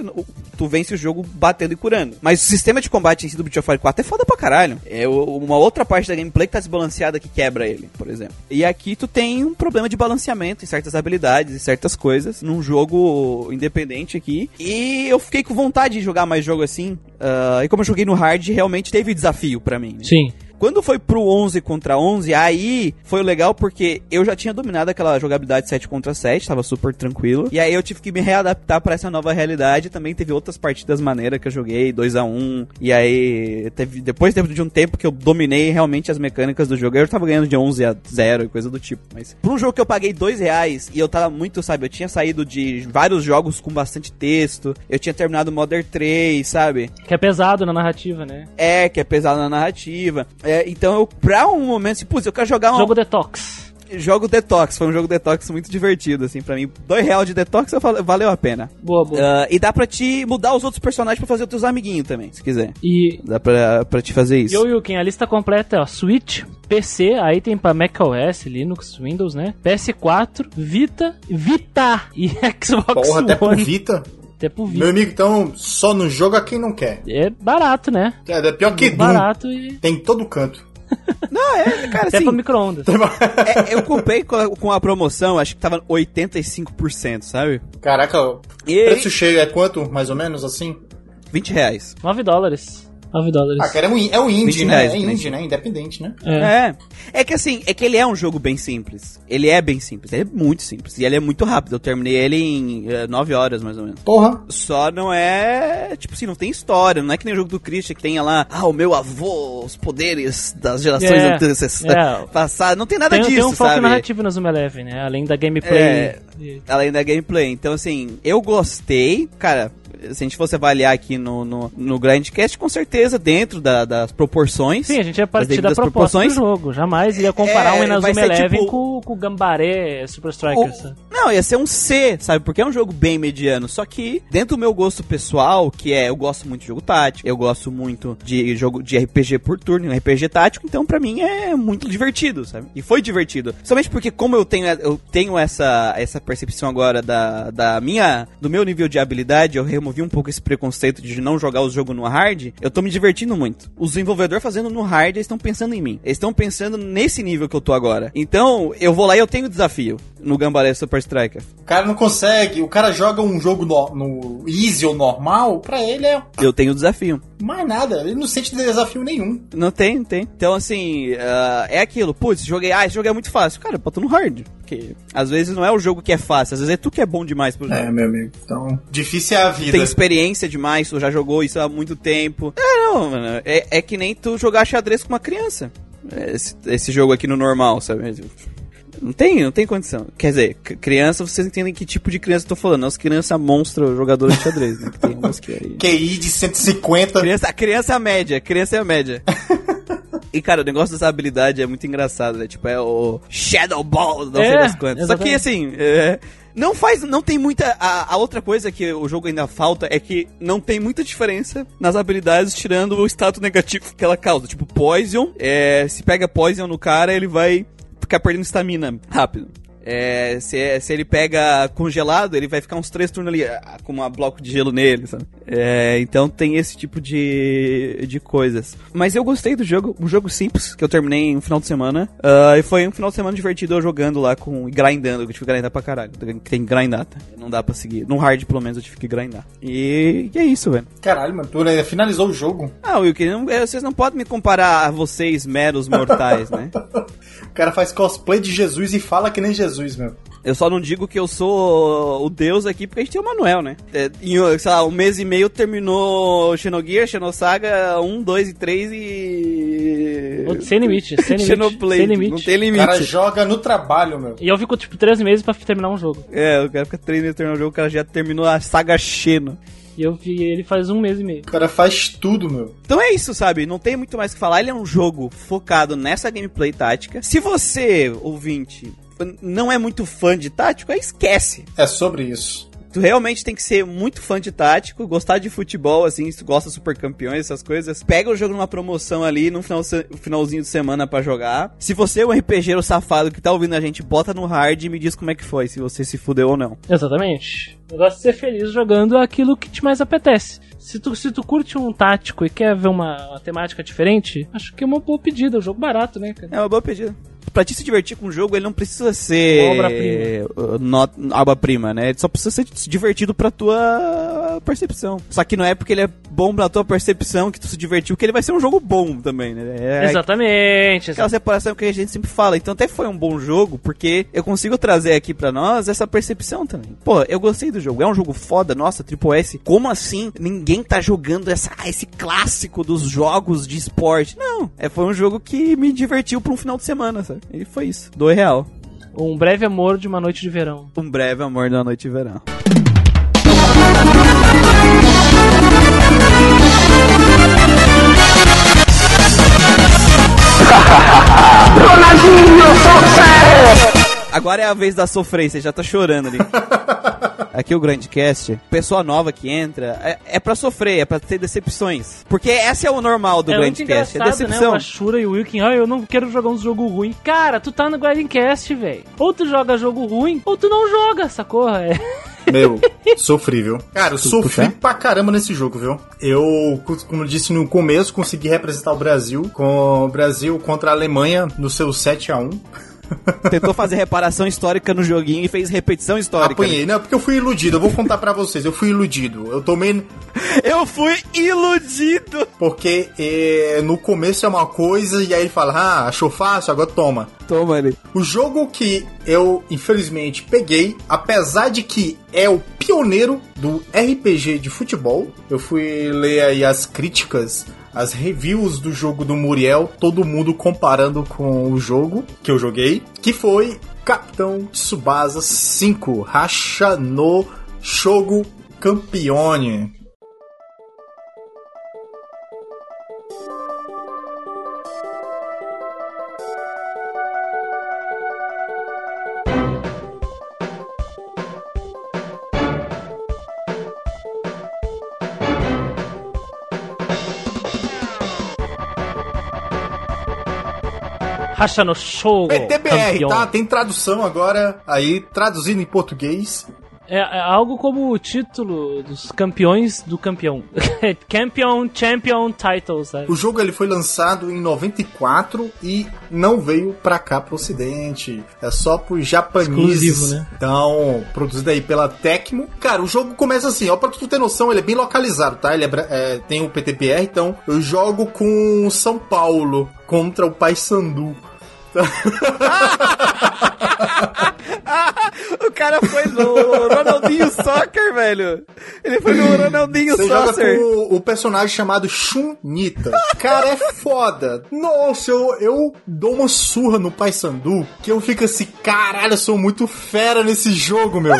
tu vence o jogo batendo e curando. Mas o sistema de combate em si do Breath of Fire 4 é foda pra caralho. É uma outra parte da gameplay que tá desbalanceada que quebra ele, por exemplo. E aqui tu tem um problema de balanceamento em certas habilidades habilidades e certas coisas num jogo independente aqui. E eu fiquei com vontade de jogar mais jogo assim. Uh, e como eu joguei no hard, realmente teve desafio para mim. Né? Sim. Quando foi pro 11 contra 11, aí foi legal porque eu já tinha dominado aquela jogabilidade 7 contra 7, tava super tranquilo. E aí eu tive que me readaptar para essa nova realidade. Também teve outras partidas maneiras que eu joguei, 2 a 1 E aí, teve, depois de um tempo que eu dominei realmente as mecânicas do jogo, eu tava ganhando de 11 a 0 e coisa do tipo. Mas por um jogo que eu paguei 2 reais e eu tava muito, sabe, eu tinha saído de vários jogos com bastante texto, eu tinha terminado Modern 3, sabe? Que é pesado na narrativa, né? É, que é pesado na narrativa. É, então eu, pra um momento, assim, putz, eu quero jogar um. Jogo detox. Jogo detox, foi um jogo detox muito divertido, assim, pra mim. Dois reais de detox falo, valeu a pena. Boa, boa. Uh, e dá pra te mudar os outros personagens pra fazer os teus amiguinhos também, se quiser. E. Dá pra, pra te fazer isso. E o a lista completa é ó, Switch, PC, aí tem pra macOS, Linux, Windows, né? PS4, Vita, Vita e Xbox Porra, One. até pro Vita. Até pro Vita. Meu amigo, então só não joga quem não quer. É barato, né? É, é pior que Doom. Barato e. Tem em todo canto. Não, é, cara, Até assim, pra micro-ondas. é, eu comprei com a, promoção, acho que tava 85%, sabe? Caraca, o E preço cheio é quanto, mais ou menos, assim? 20 reais. 9 dólares. 9 dólares. Ah, cara, é um, é um indie, 20 né? reais, É indie, né? Independente, né? É. É. É que assim, é que ele é um jogo bem simples. Ele é bem simples, ele é muito simples. E ele é muito rápido. Eu terminei ele em 9 horas, mais ou menos. Porra. Só não é. Tipo assim, não tem história. Não é que nem o jogo do Christian que tenha lá, ah, o meu avô, os poderes das gerações É, anteriores é. passadas. Não tem nada Tem, disso, tem um foco sabe? narrativo na Zuma Eleven, né? Além da gameplay. É. E- Além da gameplay. Então, assim, eu gostei. Cara, se a gente fosse avaliar aqui no, no, no Grindcast, com certeza, dentro da- das proporções. Sim, a gente ia partir da proposta do proporções. jogo. Jamais ia comparar É, um Inazuma Eleven tipo- com, com o Gambaré Super Strikers. O- Não, ia ser um C, sabe? Porque é um jogo bem mediano. Só que, dentro do meu gosto pessoal, que é, eu gosto muito de jogo tático, eu gosto muito de jogo de RPG por turno, um RPG tático, então pra mim é muito divertido, sabe? E foi divertido. Somente porque como eu tenho, eu tenho essa, essa percepção agora da, da minha, do meu nível de habilidade, eu removi um pouco esse preconceito de não jogar o jogo no hard, eu tô me divertindo muito. Os desenvolvedores fazendo no hard, eles estão pensando em mim. Eles estão pensando nesse nível que eu tô agora. Então, eu vou lá e eu tenho desafio no Gambalé Super Striker. O cara não consegue, o cara joga um jogo no, no easy ou normal, pra ele é Eu tenho desafio. mais nada. Ele não sente desafio nenhum. Não tem, não tem. Então, assim, ah, é aquilo. Putz, joguei. Ah, esse jogo é muito fácil. Cara, bota no hard. Porque às vezes não é o jogo que é fácil, às vezes é tu que é bom demais pro jogo. É, meu amigo. Então, difícil é a vida. Tem experiência demais, tu já jogou isso há muito tempo. É, não, mano. É, é que nem tu jogar xadrez com uma criança. Esse, esse jogo aqui no normal, sabe? Não tem, não tem condição. Quer dizer, criança, vocês entendem que tipo de criança eu tô falando. Não as crianças monstro jogadoras de xadrez, né? Que tem umas que aí. QI de 150. Criança, a criança é a média, criança é a média. E, cara, o negócio dessa habilidade é muito engraçado, né? Tipo, é o Shadow Ball, não sei É, das quantas. Só que, exatamente. assim, é, não faz, não tem muita... A, a outra coisa que o jogo ainda falta é que não tem muita diferença nas habilidades, tirando o status negativo que ela causa. Tipo, Poison, é, se pega Poison no cara, ele vai ficar perdendo estamina rápido. É, se, se ele pega congelado, ele vai ficar uns três turnos ali ah, com uma bloco de gelo nele, sabe? É, então tem esse tipo de, de coisas. Mas eu gostei do jogo, um jogo simples, que eu terminei em um final de semana. Ah, e foi um final de semana divertido eu jogando lá com. e grindando, que eu tive que grindar pra caralho. Tem que grindar, tá? Não dá pra seguir. No hard, pelo menos, eu tive que grindar. E, e é isso, velho. Caralho, mano, tu né, finalizou o jogo. Ah, Wilkie, não- é, vocês não podem me comparar a vocês, meros mortais, né? O cara faz cosplay de Jesus e fala que nem Jesus. Jesus, meu. Eu só não digo que eu sou o deus aqui porque a gente tem o Manuel, né? É, em, sei lá, um mês e meio terminou Xenogear, Xenosaga 1, 2 e 3 e... Sem limite, sem limite. Xenoblade, sem limite. não tem O limite. cara joga no trabalho, meu. E eu fico, tipo, três meses pra terminar um jogo. É, o cara fica três meses terminando o jogo, o cara já terminou a saga Xeno. E eu vi ele faz um mês e meio. O cara faz tudo, meu. Então é isso, sabe? Não tem muito mais o que falar. Ele é um jogo focado nessa gameplay tática. Se você, ouvinte, não é muito fã de tático, aí esquece. É sobre isso. Tu realmente tem que ser muito fã de tático, gostar de futebol, assim, se tu gosta de super campeões, essas coisas. Pega o jogo numa promoção ali, no final, finalzinho de semana pra jogar. Se você é um RPGero safado que tá ouvindo a gente, bota no hard e me diz como é que foi, se você se fudeu ou não. Exatamente. O negócio é ser feliz jogando aquilo que te mais apetece. Se tu, se tu curte um tático e quer ver uma, uma temática diferente, acho que é uma boa pedida. É um jogo barato, né, cara? É uma boa pedida. Pra te se divertir com o jogo, ele não precisa ser. Obra-prima. uh, obra-prima, né? Ele só precisa ser divertido pra tua percepção. Só que não é porque ele é bom pra tua percepção que tu se divertiu, que ele vai ser um jogo bom também, né? É Exatamente. aquela separação que a gente sempre fala. Então até foi um bom jogo, porque eu consigo trazer aqui pra nós essa percepção também. Pô, eu gostei do jogo. É um jogo foda, nossa, Triple S. Como assim ninguém tá jogando essa, esse clássico dos jogos de esporte? Não, é, foi um jogo que me divertiu pra um final de semana, sabe? E foi isso. Dois real. Um breve amor de uma noite de verão. Um breve amor da noite de verão. Agora é a vez da sofrência, já tá chorando ali. Aqui o Grande Cast, pessoa nova que entra, é, é pra sofrer, é pra ter decepções. Porque esse é o normal do é muito Grande Cast, é engraçado, né? decepção. O Ashura e o Wilkin, ah, eu não quero jogar uns jogo ruim. Cara, tu tá no Grindcast, velho. Ou tu joga jogo ruim, ou tu não joga, sacou? É. Meu, sofri, viu? Cara, eu sofri puxa. pra caramba nesse jogo, viu? Eu, como eu disse no começo, consegui representar o Brasil com o Brasil contra a Alemanha no seu 7 a 1 Tentou fazer reparação histórica no joguinho e fez repetição histórica. Apanhei, não, porque eu fui iludido. Eu vou contar pra vocês, eu fui iludido. Eu tomei. Eu fui iludido! Porque eh, no começo é uma coisa e aí ele fala, ah, achou fácil, agora toma. Toma ali. O jogo que eu, infelizmente, peguei, apesar de que é o pioneiro do RPG de futebol, eu fui ler aí as críticas, as reviews do jogo do Muriel, todo mundo comparando com o jogo que eu joguei, que foi Capitão Tsubasa 5, Racha no Shogo Campione. Racha no show. PTBR, tá? Tem tradução agora aí, traduzindo em português. É, é algo como o título dos campeões do campeão. Campeon, Champion Title, sabe? O jogo ele foi lançado em 94 e não veio pra cá pro ocidente. É só pros japoneses. Exclusivo, né? Então, produzido aí pela Tecmo. Cara, o jogo começa assim, ó, pra tu ter noção, ele é bem localizado, tá? Ele é é, tem o PTBR, então eu jogo com São Paulo contra o Paysandu. O cara foi no Ronaldinho Soccer, velho. Ele foi no Ronaldinho Você joga Soccer. com o, o personagem chamado Shunita. Cara, é foda. Nossa, eu, eu dou uma surra no Paysandu que eu fico assim, caralho, eu sou muito fera nesse jogo, meu.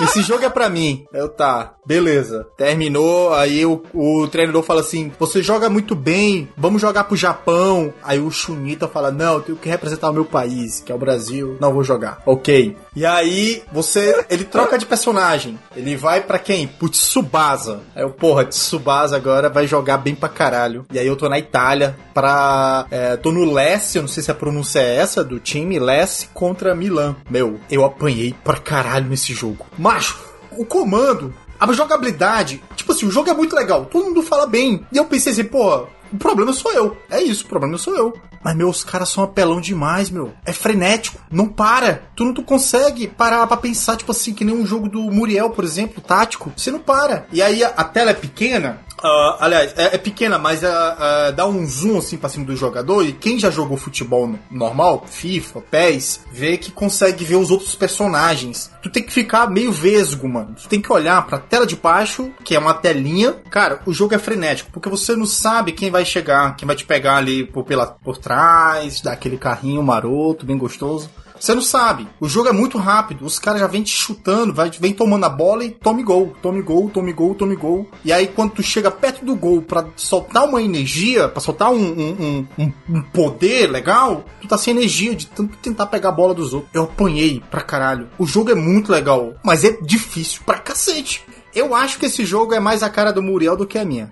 Esse jogo é pra mim. Eu tá, beleza. Terminou, aí o, o treinador fala assim: Você joga muito bem, vamos jogar pro Japão. Aí o Shunita fala: Não, eu tenho que representar o meu país, que é o Brasil. Não vou jogar. Ok. E aí você. Ele troca de personagem. Ele vai pra quem? Pro Tsubasa. Aí eu, porra, Tsubasa agora vai jogar bem pra caralho. E aí eu tô na Itália pra. É, tô no Lesse, eu não sei se a pronúncia é essa, do time Lesse contra Milan. Meu, eu apanhei pra caralho nesse jogo. Macho, o comando, a jogabilidade, tipo assim, o jogo é muito legal, todo mundo fala bem. E eu pensei assim, pô, o problema sou eu. É isso, o problema sou eu. Mas, meu, os caras são apelão demais, meu. É frenético. Não para. Tu não tu consegue parar pra pensar, tipo assim, que nem um jogo do Muriel, por exemplo, tático. Você não para. E aí a, a tela é pequena, Uh, aliás, é, é, pequena, mas uh, uh, dá um zoom assim pra cima do jogador. E quem já jogou futebol normal, FIFA, PES, vê que consegue ver os outros personagens. Tu tem que ficar meio vesgo, mano. Tu tem que olhar pra tela de baixo, que é uma telinha. Cara, o jogo é frenético, porque você não sabe quem vai chegar, quem vai te pegar ali por, pela, por trás, dar aquele carrinho maroto, bem gostoso. Você não sabe. O jogo é muito rápido. Os caras já vêm te chutando, vai, vem tomando a bola e tome gol. Tome gol, tome gol, tome gol. E aí, quando tu chega perto do gol para soltar uma energia, para soltar um, um, um, um, poder legal, tu tá sem energia de tanto tentar pegar a bola dos outros. Eu apanhei pra caralho. O jogo é muito legal, mas é difícil pra cacete. Eu acho que esse jogo é mais a cara do Muriel do que a minha.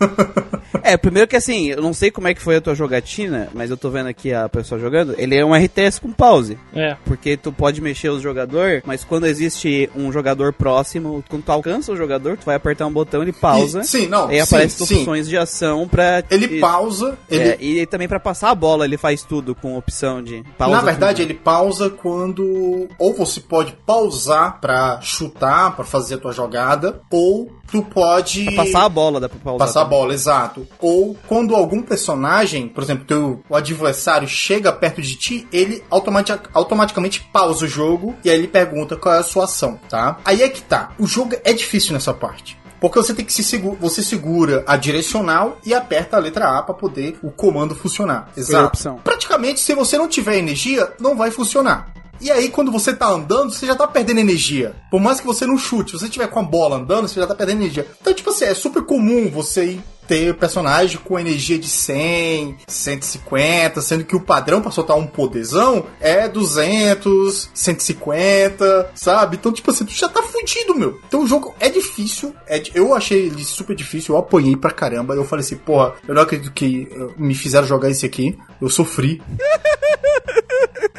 é, primeiro que assim, eu não sei como é que foi a tua jogatina, mas eu tô vendo aqui a pessoa jogando. Ele é um RTS com pause. É. Porque tu pode mexer os jogador, mas quando existe um jogador próximo, quando tu alcança o jogador, tu vai apertar um botão, ele pausa. E, sim, não. E aparecem opções de ação pra. Ele pausa. Ele... É, e também pra passar a bola, ele faz tudo com opção de pausa. Na verdade, tudo. ele pausa quando. Ou você pode pausar pra chutar, pra fazer a tua jogada, ou tu pode. Pra passar a bola, dá pra pausar. Passar também. a bola, exato. Ou quando algum personagem, por exemplo, teu, o adversário chega perto de ti, ele automatic, automaticamente pausa o jogo e aí ele pergunta qual é a sua ação, tá? Aí é que tá. O jogo é difícil nessa parte. Porque você tem que se segura, você segura a direcional e aperta a letra A para poder o comando funcionar. Exato. Praticamente, se você não tiver energia, não vai funcionar. E aí, quando você tá andando, você já tá perdendo energia. Por mais que você não chute, se você tiver com a bola andando, você já tá perdendo energia. Então, tipo assim, é super comum você ter personagem com energia de 100, 150, sendo que o padrão para soltar um poderzão é 200, 150, sabe? Então, tipo assim, tu já tá fudido, meu. Então o jogo é difícil, é, eu achei ele super difícil, eu apanhei pra caramba. Eu falei assim, porra, eu não acredito que me fizeram jogar esse aqui, eu sofri.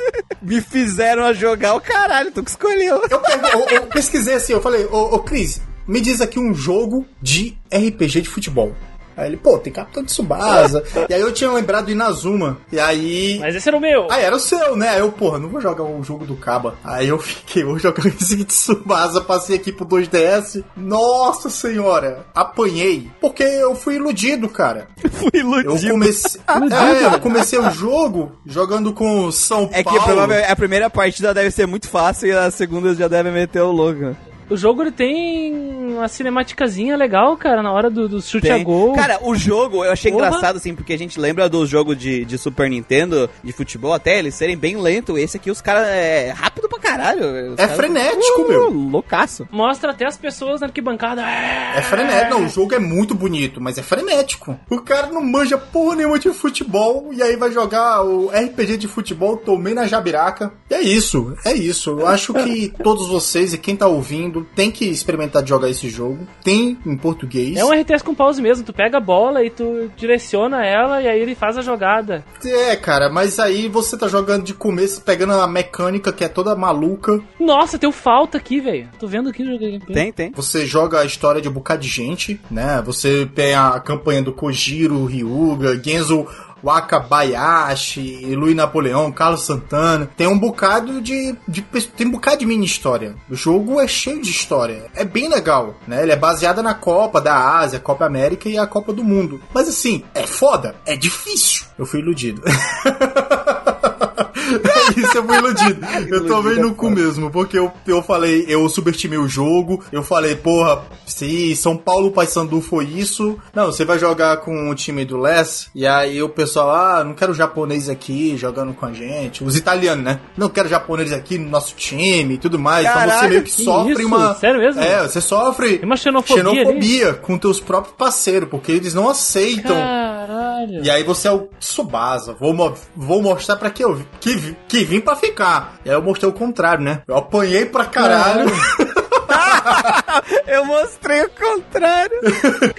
me fizeram a jogar o caralho, tu que escolheu. Eu, eu, eu pesquisei assim, eu falei, ô, ô Cris, me diz aqui um jogo de RPG de futebol. Aí ele, pô, tem Capitão de Subasa. e aí eu tinha lembrado do Inazuma. E aí. Mas esse era o meu. Ah, era o seu, né? Aí eu, porra, não vou jogar o jogo do Caba. Aí eu fiquei, vou jogar esse de Subasa, passei aqui pro 2DS. Nossa senhora, apanhei. Porque eu fui iludido, cara. fui iludido. Eu comecei. é, eu comecei o jogo jogando com São é Paulo. É que provavelmente a primeira partida deve ser muito fácil e a segunda já deve meter o louco. O jogo ele tem uma cinemáticazinha legal, cara, na hora do, do chute tem. a gol. Cara, o jogo eu achei Porra. engraçado, assim, porque a gente lembra dos jogos de, de Super Nintendo, de futebol, até eles serem bem lentos. Esse aqui, os caras é rápido pra caralho. Os é frenético, uh, meu. Loucaço. Mostra até as pessoas na arquibancada. É frenético. Não, o jogo é muito bonito, mas é frenético. O cara não manja porra nenhuma de futebol e aí vai jogar o RPG de futebol, tomei na jabiraca. E é isso, é isso. Eu acho que todos vocês e quem tá ouvindo tem que experimentar de jogar esse jogo. Tem em português. É um RTS com pause mesmo. Tu pega a bola e tu direciona ela e aí ele faz a jogada. É, cara, mas aí você tá jogando de começo, pegando a mecânica que é toda maluca. Nossa, tem o falta aqui, velho. Tô vendo aqui no Tem, tem. Você joga a história de um bocado de gente, né? Você tem a campanha do Kojiro, Ryuga, Genzo Wakabayashi, Luiz Napoleão, Carlos Santana. Tem um bocado de, de, Tem um bocado de mini história. O jogo é cheio de história. É bem legal, né? Ele é baseado na Copa da Ásia, Copa América e a Copa do Mundo. Mas assim, é foda, é difícil. Eu fui iludido. É isso, eu fui iludido. Eu tomei no cu mesmo, porque eu, eu falei, eu subestimei o jogo, eu falei, porra, se São Paulo Paysandu foi isso, não, você vai jogar com o time do Les, e aí o pessoal, ah, não quero japonês aqui jogando com a gente, os italianos, né? Não quero japonês aqui no nosso time e tudo mais, Caraca, então você meio que, que sofre isso? uma... Sério mesmo? É, você sofre... Tem uma xenofobia, xenofobia com teus próprios parceiros, porque eles não aceitam. Caralho. E aí você é o Tsubasa, vou, vou mostrar pra que eu que que vim pra ficar. E aí eu mostrei o contrário, né? Eu apanhei pra caralho. eu mostrei o contrário.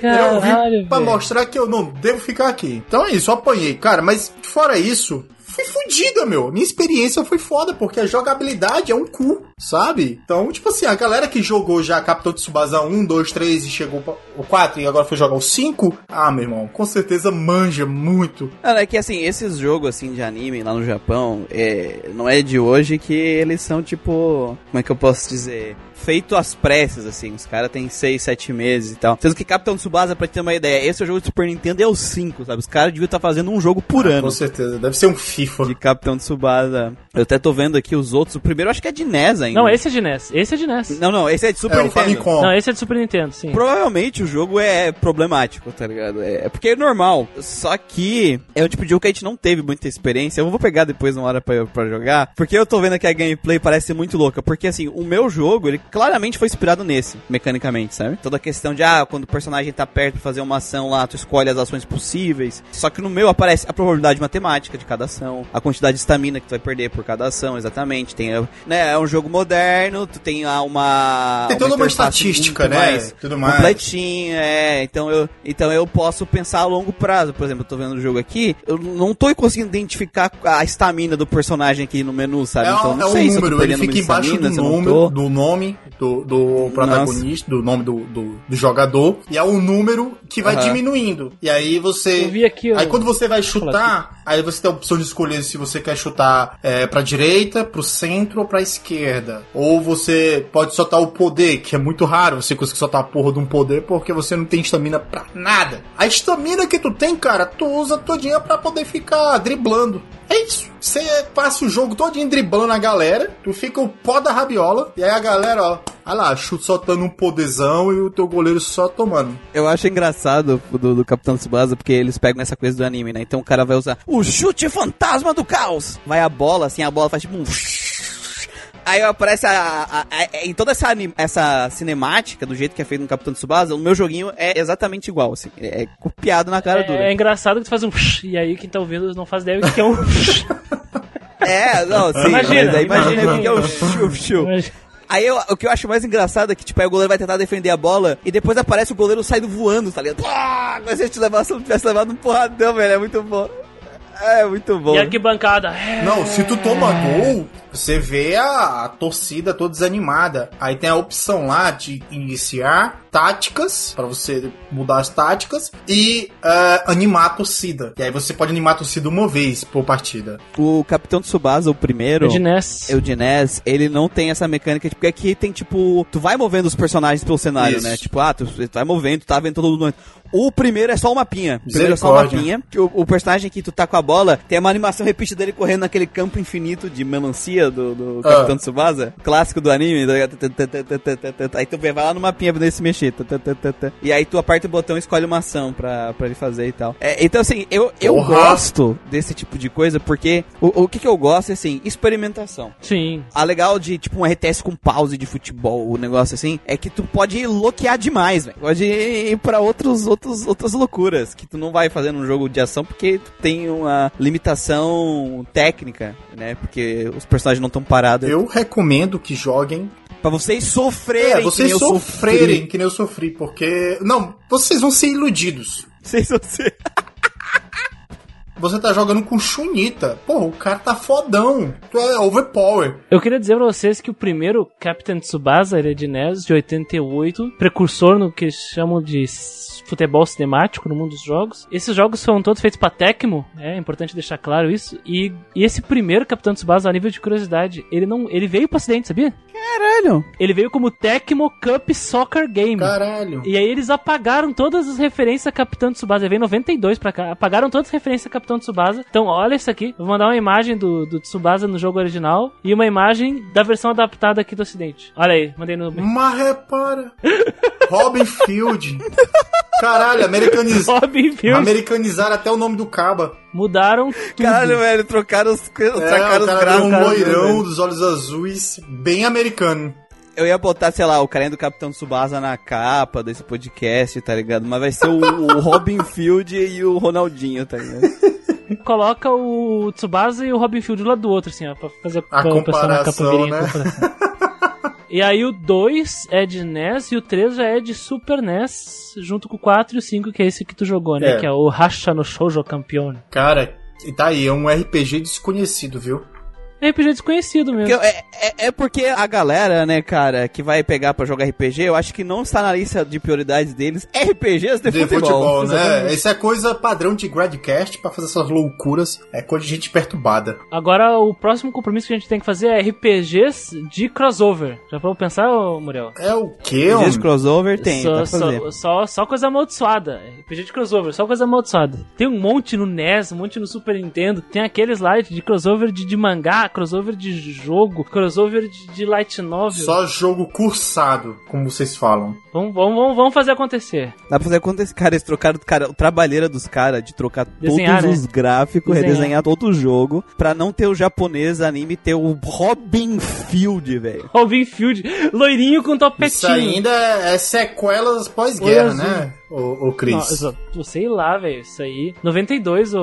Caralho, eu vim pra mostrar que eu não devo ficar aqui. Então é isso, eu apanhei. Cara, mas fora isso, fui fodida, meu. Minha experiência foi foda, porque a jogabilidade é um cu, sabe? Então, tipo assim, a galera que jogou já Capitão Tsubasa 1, 2, 3 e chegou o 4 e agora foi jogar o 5, ah, meu irmão, com certeza manja muito. Não, é que assim, esses jogos assim de anime lá no Japão, é, não é de hoje que eles são tipo, como é que eu posso dizer? Feito às pressas, assim. Os caras têm 6, 7 meses e tal. Sendo que Capitão Tsubasa, pra ter uma ideia, esse é o jogo do Super Nintendo é o 5, sabe? Os caras deviam estar tá fazendo um jogo por ah, ano. Com certeza, deve ser um FIFA. De Capitão Tsubasa. Eu até tô vendo aqui os outros. O primeiro eu acho que é de NES ainda. Não, esse é de NES. Esse é de NES. Não, não, esse é de Super é, Nintendo. Famicom. Não, esse é de Super Nintendo, sim. Provavelmente o jogo é problemático, tá ligado? É, é porque é normal. Só que é um tipo de jogo que a gente não teve muita experiência. Eu vou pegar depois uma hora pra, pra jogar. Porque eu tô vendo que a gameplay parece muito louca. Porque assim, o meu jogo, ele claramente foi inspirado nesse, mecanicamente, sabe? Toda a questão de, ah, quando o personagem tá perto pra fazer uma ação lá, tu escolhe as ações possíveis. Só que no meu aparece a probabilidade matemática de cada ação, a quantidade de estamina que tu vai perder por cada ação, exatamente. Tem, né, é um jogo moderno, tu tem lá uma. Tem toda uma, estatística, né? Mais Tudo mais. Completinha, é. Então eu, então eu posso pensar a longo prazo. Por exemplo, eu tô vendo o jogo aqui, eu não tô conseguindo identificar a estamina do personagem aqui no menu, sabe? É, então não é sei um número, ele fica embaixo do, número, do nome do, do protagonista, Nossa. do nome do, do, do, jogador, e é o número que vai uhum. diminuindo. E aí você. Eu vi aqui, Aí quando você vai chutar, aí você tem a opção de escolher se você quer chutar é, pra direita, pro centro ou pra esquerda. Ou você pode soltar o poder, que é muito raro você conseguir soltar a porra de um poder porque você não tem estamina pra nada. A estamina que tu tem, cara, tu usa todinha pra poder ficar driblando. É isso. Você passa o jogo todinho driblando a galera, tu fica o pó da rabiola, e aí a galera, ó, olha lá, chute soltando um poderzão e o teu goleiro só tomando. Eu acho engraçado do, do Capitão Tsubasa, porque eles pegam essa coisa do anime, né? Então o cara vai usar o chute fantasma do caos. Vai a bola, assim, a bola faz tipo um Aí aparece a, a, a, em toda essa, essa cinemática, do jeito que é feito no Capitão Tsubasa, o meu joguinho é exatamente igual, assim. É, é copiado na cara é, dura. É engraçado que tu faz um e aí quem tá ouvindo não faz ideia do que é um É, não, sim. Imagina, mas aí imagina, imagina o que é o chup. Aí eu, o que eu acho mais engraçado é que, tipo, aí o goleiro vai tentar defender a bola e depois aparece o goleiro saindo voando, tá ligado? Ah, mas se a gente levasse, não tivesse levado um porradão, velho. É muito bom. É, muito bom. E arquibancada. Não, se tu toma gol, você vê a, a, torcida toda desanimada. Aí tem a opção lá de iniciar táticas, para você mudar as táticas, e uh, animar a torcida. E aí você pode animar a torcida uma vez por partida. O Capitão Tsubasa, o primeiro... Eudinese. Eudinese, ele não tem essa mecânica, porque aqui tem, tipo... Tu vai movendo os personagens pelo cenário, Isso. né? Tipo, ah, tu, tu vai movendo, tu tá vendo todo mundo... O primeiro é só uma mapinha. O primeiro é só uma mapinha. Que o, o, personagem que tu tá com a bola tem uma animação repetida dele correndo naquele campo infinito de melancia do, do ah. Capitão Tsubasa, clássico do anime. Aí tu vai lá no mapinha pra se mexer. E aí tu aperta o botão e escolhe uma ação pra, pra ele fazer e tal. É, então, assim, eu, eu gosto desse tipo de coisa porque o, o que, que eu gosto é, assim, experimentação. Sim. A legal de, tipo, um RTS com pause de futebol, o negócio assim, é que tu pode loquear demais, velho. Pode ir pra outros outros, outras loucuras que tu não vai fazer num jogo de ação porque tu tem uma limitação técnica, né? Porque os personagens não estão parados. Eu recomendo que joguem Pra vocês sofrerem. É, vocês que sofrerem que nem eu sofri, porque. Não, vocês vão ser iludidos. Vocês vão ser. Você tá jogando com Chunita. Porra, o cara tá fodão. Tu é overpower. Eu queria dizer pra vocês que o primeiro Captain Tsubasa, ele é de NES, de 88, precursor no que chamam de futebol cinemático no mundo dos jogos. Esses jogos são todos feitos pra Tecmo, é importante deixar claro isso. E, e esse primeiro Capitão Tsubasa, a nível de curiosidade, ele não, ele veio pro acidente, sabia? Caralho! Ele veio como Tecmo Cup Soccer Game. Caralho! E aí eles apagaram todas as referências a Capitão Tsubasa. Ele veio em 92 pra cá. Apagaram todas as referências a Capitão Tsubasa. Então, olha isso aqui. Vou mandar uma imagem do, do Tsubasa no jogo original e uma imagem da versão adaptada aqui do ocidente. Olha aí, mandei no... Mas repara! Robin Field! Caralho, americaniz... americanizaram até o nome do Caba. Mudaram tudo. Caralho, velho, trocaram os, é, trocaram os gráficos. um loirão dos olhos azuis, bem americano. Eu ia botar, sei lá, o carinha do Capitão Tsubasa na capa desse podcast, tá ligado? Mas vai ser o, o Robin Field e o Ronaldinho, tá ligado? Coloca o Tsubasa e o Robin Field lado do outro, assim, ó, pra fazer a comparação, na capa né? comparação. E aí o 2 é de NES e o 3 já é de Super NES, junto com o 4 e o 5, que é esse que tu jogou, né? É. Que é o Hasha no Shoujo Campione. Cara, e tá aí, é um RPG desconhecido, viu? RPG desconhecido mesmo. Porque é, é, é porque a galera, né, cara, que vai pegar pra jogar RPG, eu acho que não está na lista de prioridades deles RPGs de, De futebol. futebol, né? exatamente. Isso é coisa padrão de Gradcast pra fazer essas loucuras. É coisa de gente perturbada. Agora, o próximo compromisso que a gente tem que fazer é RPGs de crossover. Já vou pensar, Muriel? É o quê, RPGs homem? crossover tem, só, só, só, só coisa amaldiçoada. RPG de crossover, só coisa amaldiçoada. Tem um monte no NES, um monte no Super Nintendo. Tem aqueles lá de crossover de, de mangá, crossover de jogo, crossover de, de light novel. Só jogo cursado, como vocês falam. Vamos, vamos, vamos, vamos fazer acontecer. Dá pra fazer acontecer. Cara, eles trocaram cara, o trabalheira dos caras de trocar Desenhar, todos né? os gráficos, Desenhar. redesenhar todo o jogo, pra não ter o japonês anime, ter o Robin Field, velho. Robin Field, loirinho com Isso topetinho. ainda é sequelas pós-guerra, né, ô, ô Cris? Nossa, sei lá, velho. Isso aí. 92, ô,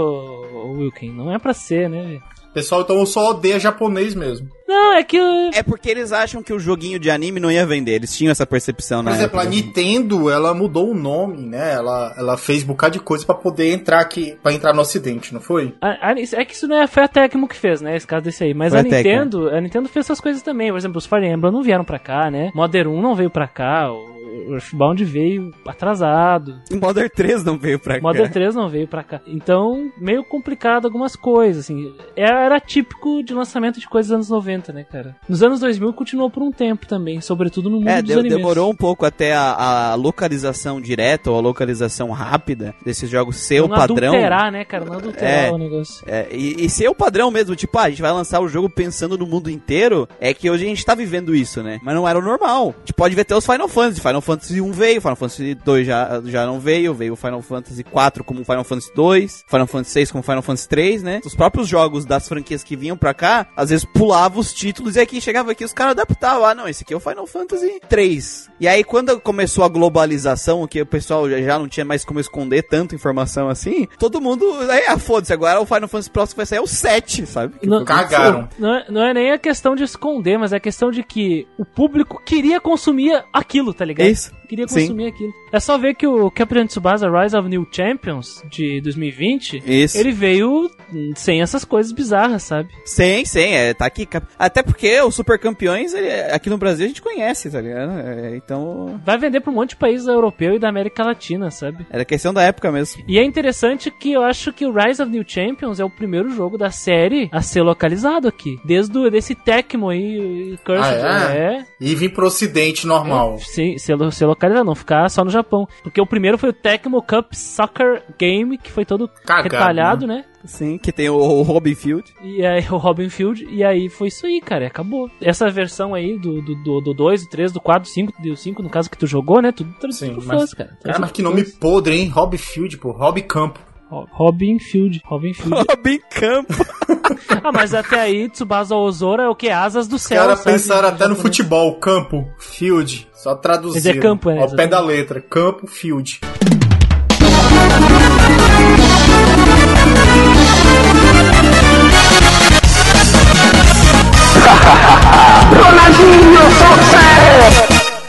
ô Wilkin. Não é pra ser, né, velho? Pessoal, então só odeia japonês mesmo. Não, é que. É porque eles acham que o joguinho de anime não ia vender. Eles tinham essa percepção Por na exemplo, a época. Nintendo, ela mudou o nome, né? Ela, ela fez um bocado de coisa pra poder entrar aqui, pra entrar no ocidente, não foi? a- a- é que isso não é, foi a Tecmo que fez, né? Esse caso desse aí. Mas Foi a a. Nintendo, a Nintendo fez essas coisas também. Por exemplo, os Fire Emblem não vieram pra cá, né? Modern 1 não veio pra cá. O Earthbound veio atrasado. O Modern 3 não veio pra cá. Modern 3 não veio pra cá. Então, meio complicado algumas coisas, assim. Era, era típico de lançamento de coisas dos anos 90, né, cara? Nos anos 2000 continuou por um tempo também, sobretudo no mundo É, dos de- animes. demorou um pouco até a, a localização direta ou a localização rápida desses jogos ser o não padrão. adulterar, né, cara? Não adulterar É. o negócio. É, e, e ser o padrão mesmo, tipo, ah, a gente vai lançar o jogo pensando no mundo inteiro, é que hoje a gente tá vivendo isso, né? Mas não era o normal. A gente pode ver até os Final Fantasy. Final Fantasy 1 veio, Final Fantasy 2 já, já não veio, veio o Final Fantasy 4 como Final Fantasy 2, Final Fantasy 6 como Final Fantasy 3, né? Os próprios jogos das franquias que vinham pra cá, às vezes pulavam os títulos e aqui chegava aqui os caras adaptavam. Ah, não, esse aqui é o Final Fantasy 3. E aí quando começou a globalização, que o pessoal já, já não tinha mais como esconder tanta informação assim, todo mundo, aí, ah, foda-se, agora o Final Fantasy próximo vai sair é o 7, sabe? Que Não- Cagaram. Não é, não é nem a questão de esconder, mas é a questão de que o público queria consumir aquilo, tá ligado? É isso. Queria Sim. consumir aquilo. É só ver que o Captain Tsubasa Rise of New Champions de 2020, Isso. ele veio sem essas coisas bizarras, sabe? Sim, sim, é, tá aqui. Até porque os super campeões, ele- aqui no Brasil a gente conhece, tá ligado? É, então, Vai vender pra um monte de país europeu e da América Latina, sabe? era questão da época mesmo. E é interessante que eu acho que o Rise of New Champions é o primeiro jogo da série a ser localizado aqui. Desde o, desse Tecmo aí, Cursed. Ah, é? é. E vir pro ocidente normal. Sim, ser, ser localizado, não ficar só no Japão. Porque o primeiro foi o Tecmo Cup Soccer Game, que foi todo Cagado, retalhado, né? Sim, que tem o, o Robin Field. E aí o Robin Field, e aí foi isso aí, cara, e acabou. Essa versão aí do 2, do, do, 2, do 3, do 4, do 5, do 5, no caso que tu jogou, né? Tudo traduzido Sim, pro mas- fãs, cara. Cara, mas que nome podre, hein? Hobby Field, pô. Hobby Campo. Ro- Robin Field, Robin Field. Robin Campo. ah, mas até aí Tsubasa Ozora é o que? Asas do Os céu, caras sabe? pensaram até no futebol. Campo, Field. Só traduzir. É campo, né? Ao pé da letra. Campo, Field.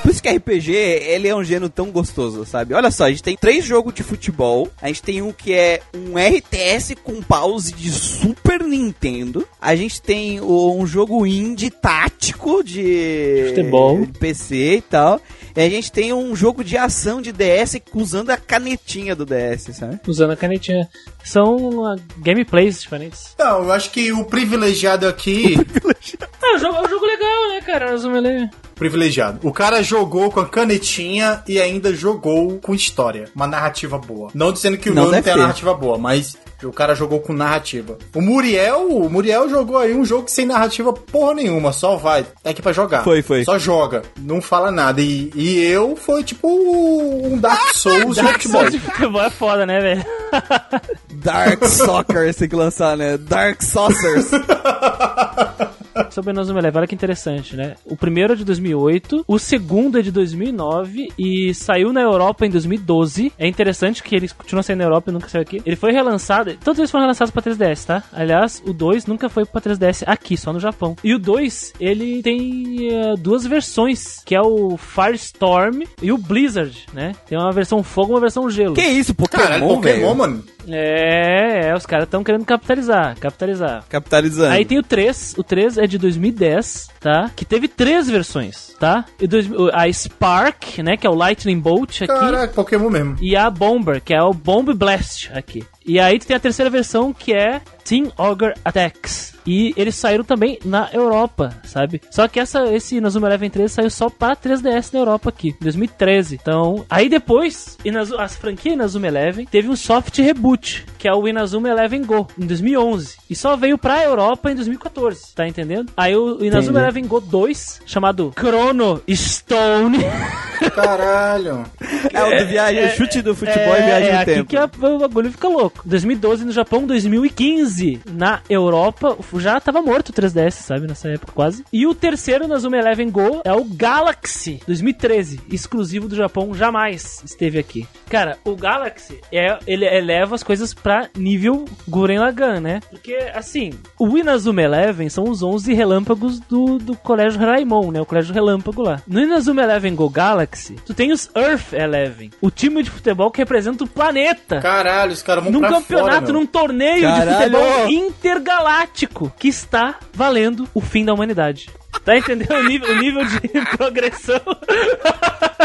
Por isso que RPG, ele é um gênero tão gostoso, sabe? Olha só, a gente tem três jogos de futebol. A gente tem um que é um RTS com pause de Super Nintendo. A gente tem um jogo indie tático de, Futebol. de PC e tal. E a gente tem um jogo de ação de DS usando a canetinha do DS, sabe? Usando a canetinha. São ah, gameplays diferentes. Não, eu acho que o privilegiado aqui. Ah, o jogo, é um jogo legal, né, cara? Resume privilegiado. O cara jogou com a canetinha e ainda jogou com história. Uma narrativa boa. Não dizendo que o Não não tem a narrativa boa, mas o cara jogou com narrativa. O Muriel, o Muriel jogou aí um jogo sem narrativa porra nenhuma, só vai. É aqui pra jogar. Foi, foi. Só joga. Não fala nada. E, e eu foi tipo um Dark Souls de Dark futebol. Souls de futebol é foda, né, velho? Dark Soccer, tem que lançar, né? Dark Saucers. Sobre Inazuma Eleven, olha que interessante, né? O primeiro é de 2008, o segundo é de 2009 e saiu na Europa em 2012. É interessante que ele continua saindo na Europa e nunca saiu aqui. Ele foi relançado, todos eles foram relançados pra 3DS, tá? Aliás, o 2 nunca foi pra 3DS aqui, só no Japão. E o 2, ele tem eh, duas versões, que é o Firestorm e o Blizzard, né? Tem uma versão fogo e uma versão gelo. que isso, Caralho, Pokémon, Pokémon, velho? mano. É, é, os caras estão querendo capitalizar, capitalizar. Capitalizando. Aí tem o 3, o 3 é de 2010, tá? Que teve três versões, tá? E dois, a Spark, né, que é o Lightning Bolt aqui. Caraca, Pokémon mesmo. E a Bomber, que é o Bomb Blast aqui. E aí tu tem a terceira versão que é Team Ogre Attacks. E eles saíram também na Europa, sabe? Só que essa, esse Inazuma Eleven 3 saiu só para 3DS na Europa aqui, em 2013. Então, aí depois, Inazuma, a franquia Inazuma Eleven teve um soft reboot, que é o Inazuma Eleven Go, em 2011. E só veio pra Europa em 2014, tá entendendo? Aí o Inazuma Entendi. Eleven Go 2, chamado Chrono Stone. Caralho. É o do viagem, chute do futebol e viagem é no aqui tempo. que a- o bagulho fica louco. 2012 no Japão, 2015 na Europa. Já tava morto o 3DS, sabe? Nessa época quase. E o terceiro na Zuma Eleven Go é o Galaxy 2013, exclusivo do Japão, jamais esteve aqui. Cara, o Galaxy é, ele eleva as coisas pra nível Guren Lagann, né? Porque, assim, o Inazuma Eleven são os 11 relâmpagos do, do Colégio Raimon, né? O Colégio Relâmpago lá. No Inazuma Eleven Go Galaxy, tu tem os Earth Eleven, o time de futebol que representa o planeta Caralho, os caras vão num campeonato, fora, num torneio de Caralho! futebol intergaláctico que está valendo o fim da humanidade. Tá entendendo o nível, o nível de progressão?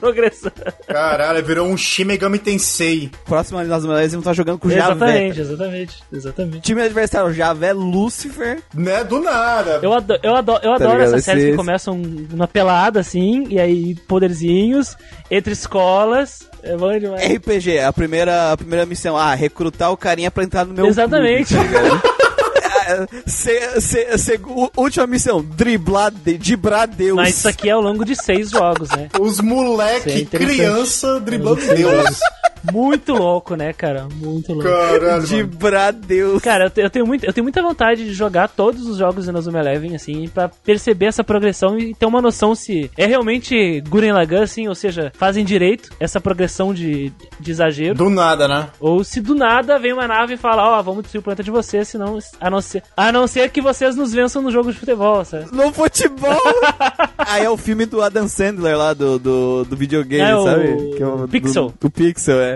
progressão. Caralho, virou um Shin Megami Tensei. Próximo ali nas mulheres vão estar jogando com o Javé. Exatamente, exatamente, exatamente. Time adversário, Javé Lúcifer. Né? Do nada. Eu adoro, eu adoro, eu adoro ligado? essas séries Esse- que começam numa pelada assim, e aí poderzinhos, entre escolas. É bom demais. RPG, a primeira, a primeira missão. Ah, recrutar o carinha pra entrar no meu Exatamente. clube, tá? É, se- se- se- última missão, driblar, de, driblar Deus. Mas isso aqui é ao longo de seis jogos, né? Os é moleque, interessante. criança, driblando Deus. Muito louco, né, cara? Muito louco. Caralho, mano. Driblar Deus. Cara, eu, te- eu tenho muito, eu tenho muita vontade de jogar todos os jogos do Inazuma Eleven, assim, pra perceber essa progressão e ter uma noção se é realmente Guren Lagann, assim, ou seja, fazem direito essa progressão de, de exagero, Do nada, né? ou se do nada vem uma nave e fala, ó, vamos destruir o planeta de vocês, senão, a não ser, a não ser que vocês nos vençam no jogo de futebol, sabe? No futebol! Aí é o filme do Adam Sandler lá, do, do, do videogame, É o sabe? Que é o do- Pixel. Do, Pixel, é,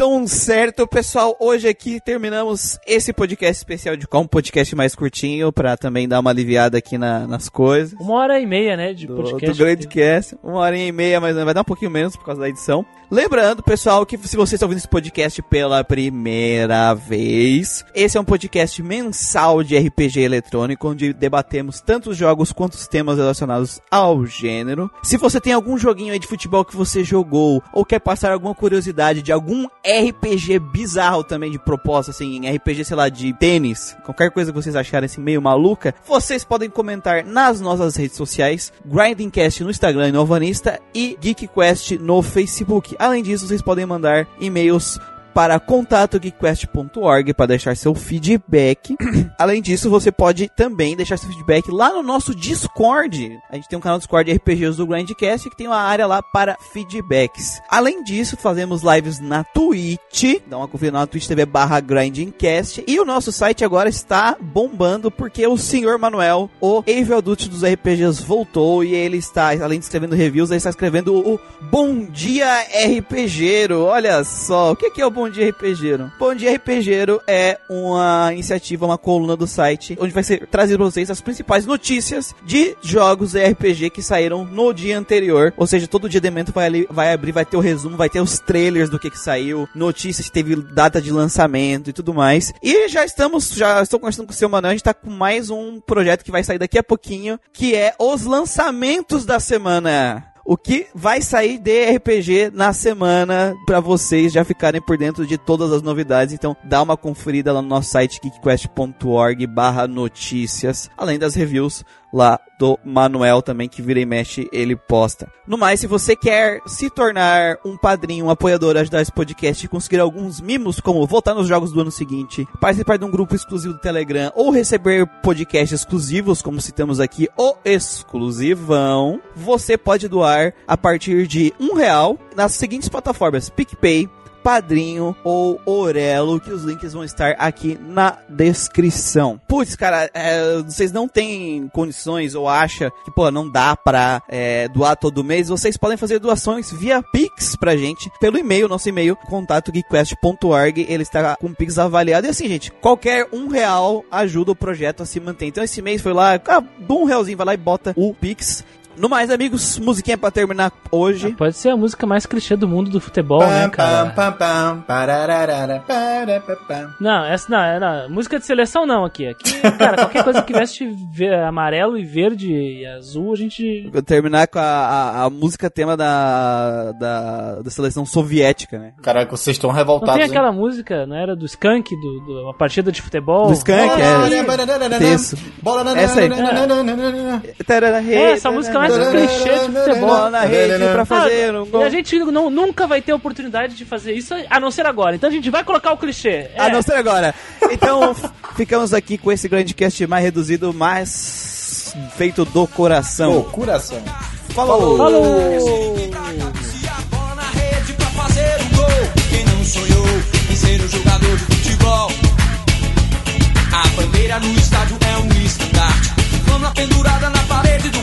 Então, certo, pessoal. Hoje aqui terminamos esse podcast especial de qual um podcast mais curtinho, pra também dar uma aliviada aqui na- nas coisas. Uma hora e meia, né, de do, podcast. do Grande Cast. Uma hora e meia, mas vai dar um pouquinho menos por causa da edição. Lembrando, pessoal, que se vocês estão ouvindo esse podcast pela primeira vez, esse é um podcast mensal de RPG eletrônico, onde debatemos tanto os jogos quanto os temas relacionados ao gênero. Se você tem algum joguinho aí de futebol que você jogou, ou quer passar alguma curiosidade de algum RPG bizarro também de proposta, assim, RPG, sei lá, de tênis, qualquer coisa que vocês acharem assim meio maluca, vocês podem comentar nas nossas redes sociais, Grindingcast no Instagram e no Alvanista e GeekQuest no Facebook. Além disso, vocês podem mandar e-mails para contato.geekquest.org para deixar seu feedback. Além disso, você pode também deixar seu feedback lá no nosso Discord. A gente tem um canal Discord de RPGs do Grindcast que tem uma área lá para feedbacks. Além disso, fazemos lives na Twitch. Dá uma conferida na Twitch TV barra Grindcast. E o nosso site agora está bombando porque o senhor Manuel, o Evil Adult dos RPGs, voltou e ele está, além de escrevendo reviews, ele está escrevendo o Bom Dia RPGero. Olha só, o que que é o Bom Dia RPGero? Bom Dia RPGero é uma iniciativa, uma coluna do site, onde vai ser trazido para vocês as principais notícias de jogos RPG que saíram no dia anterior. Ou seja, todo dia de evento vai, ali, vai abrir, vai ter o resumo, vai ter os trailers do que, que saiu, notícias que teve data de lançamento e tudo mais. E já estamos, já estou conversando com o seu Manuel, a gente tá com mais um projeto que vai sair daqui a pouquinho, que é os lançamentos da semana. O que vai sair de RPG na semana pra vocês já ficarem por dentro de todas as novidades. Então dá uma conferida lá no nosso site geekquest.org barra notícias, além das reviews lá do Manuel também, que vira e mexe, ele posta. No mais, se você quer se tornar um padrinho, um apoiador, ajudar esse podcast e conseguir alguns mimos, como voltar nos jogos do ano seguinte, participar de um grupo exclusivo do Telegram, ou receber podcasts exclusivos, como citamos aqui, o exclusivão, você pode doar a partir de um real nas seguintes plataformas, PicPay, Padrinho ou Orelo, que os links vão estar aqui na descrição. Putz, cara, é, vocês não têm condições ou acha que, pô, não dá pra é, doar todo mês, vocês podem fazer doações via Pix pra gente, pelo e-mail, nosso e-mail, contato ele está com Pix avaliado. E assim, gente, qualquer um real ajuda o projeto a se manter. Então esse mês foi lá, ah, um realzinho, vai lá e bota o Pix no mais, amigos, musiquinha pra terminar hoje. Ah, pode ser a música mais clichê do mundo do futebol, né, cara? Não, essa não, é, não, música de seleção não aqui. Aqui, cara, qualquer coisa que veste amarelo e verde e azul, a gente. Vou terminar com a, a, a, música tema da, da, da seleção soviética, né? Caraca, vocês estão revoltados. Não tem aquela hein? música, não era do Skank, do, do, uma partida de futebol? Do Skank, é. Isso. Essa aí. É, essa música mais clichê de futebol. na rede pra fazer um gol. E a gente não, nunca vai ter oportunidade de fazer isso, a não ser agora. Então a gente vai colocar o clichê. É. A não ser agora. Então, ficamos aqui com esse grande cast mais reduzido, mais feito do coração. Do coração. Falou! Falou! Quem não sonhou em ser um jogador de futebol? A bandeira no estádio é um estandarte. Flama pendurada na parede do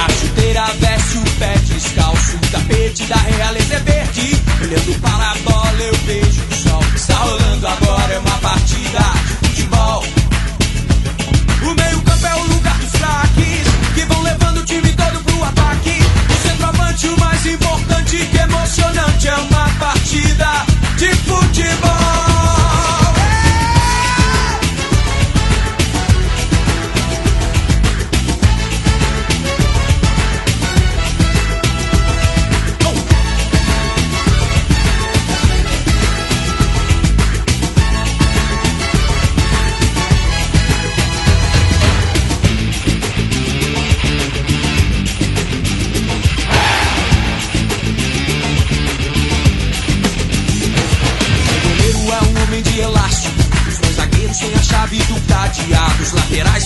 A chuteira veste o pé descalço. O tapete da realeza é verde. Olhando para a bola, eu vejo o sol. Está rolando agora, é uma partida de futebol. O meio-campo é o lugar dos craques. Que vão levando o time todo pro ataque. O centroavante, o mais importante, que emocionante. É uma partida de futebol.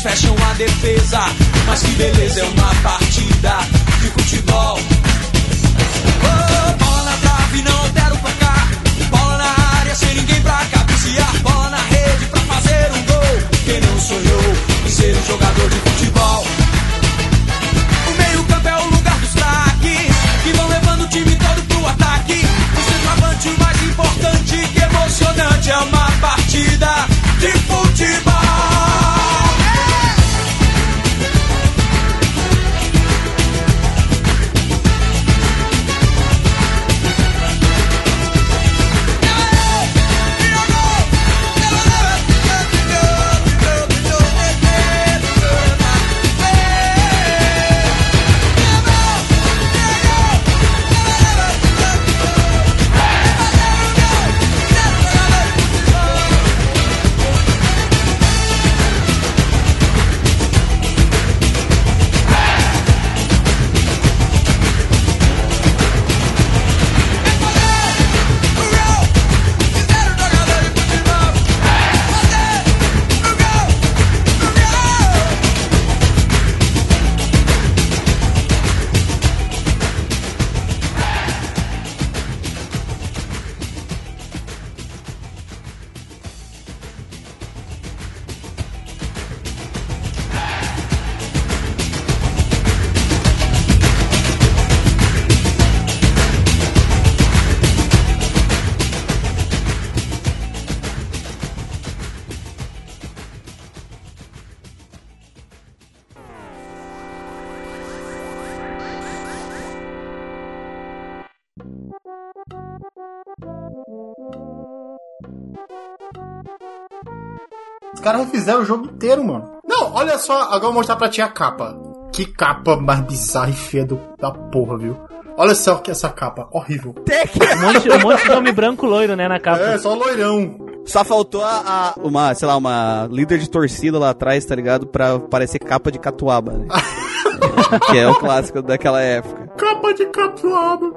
Fecham a defesa. Mas que beleza é uma partida de futebol. Oh, bola trave, não caras refizeram o jogo inteiro, mano. Não, olha só, agora eu vou mostrar pra ti a capa. Que capa mais bizarra e feia do, da porra, viu? Olha só que essa capa, horrível. Um monte, um monte de homem branco loiro, né, na capa. É, só loirão. Só faltou a, a- uma, sei lá, uma líder de torcida lá atrás, tá ligado? Pra parecer capa de catuaba, né? que é o clássico daquela época. Capa de catuaba.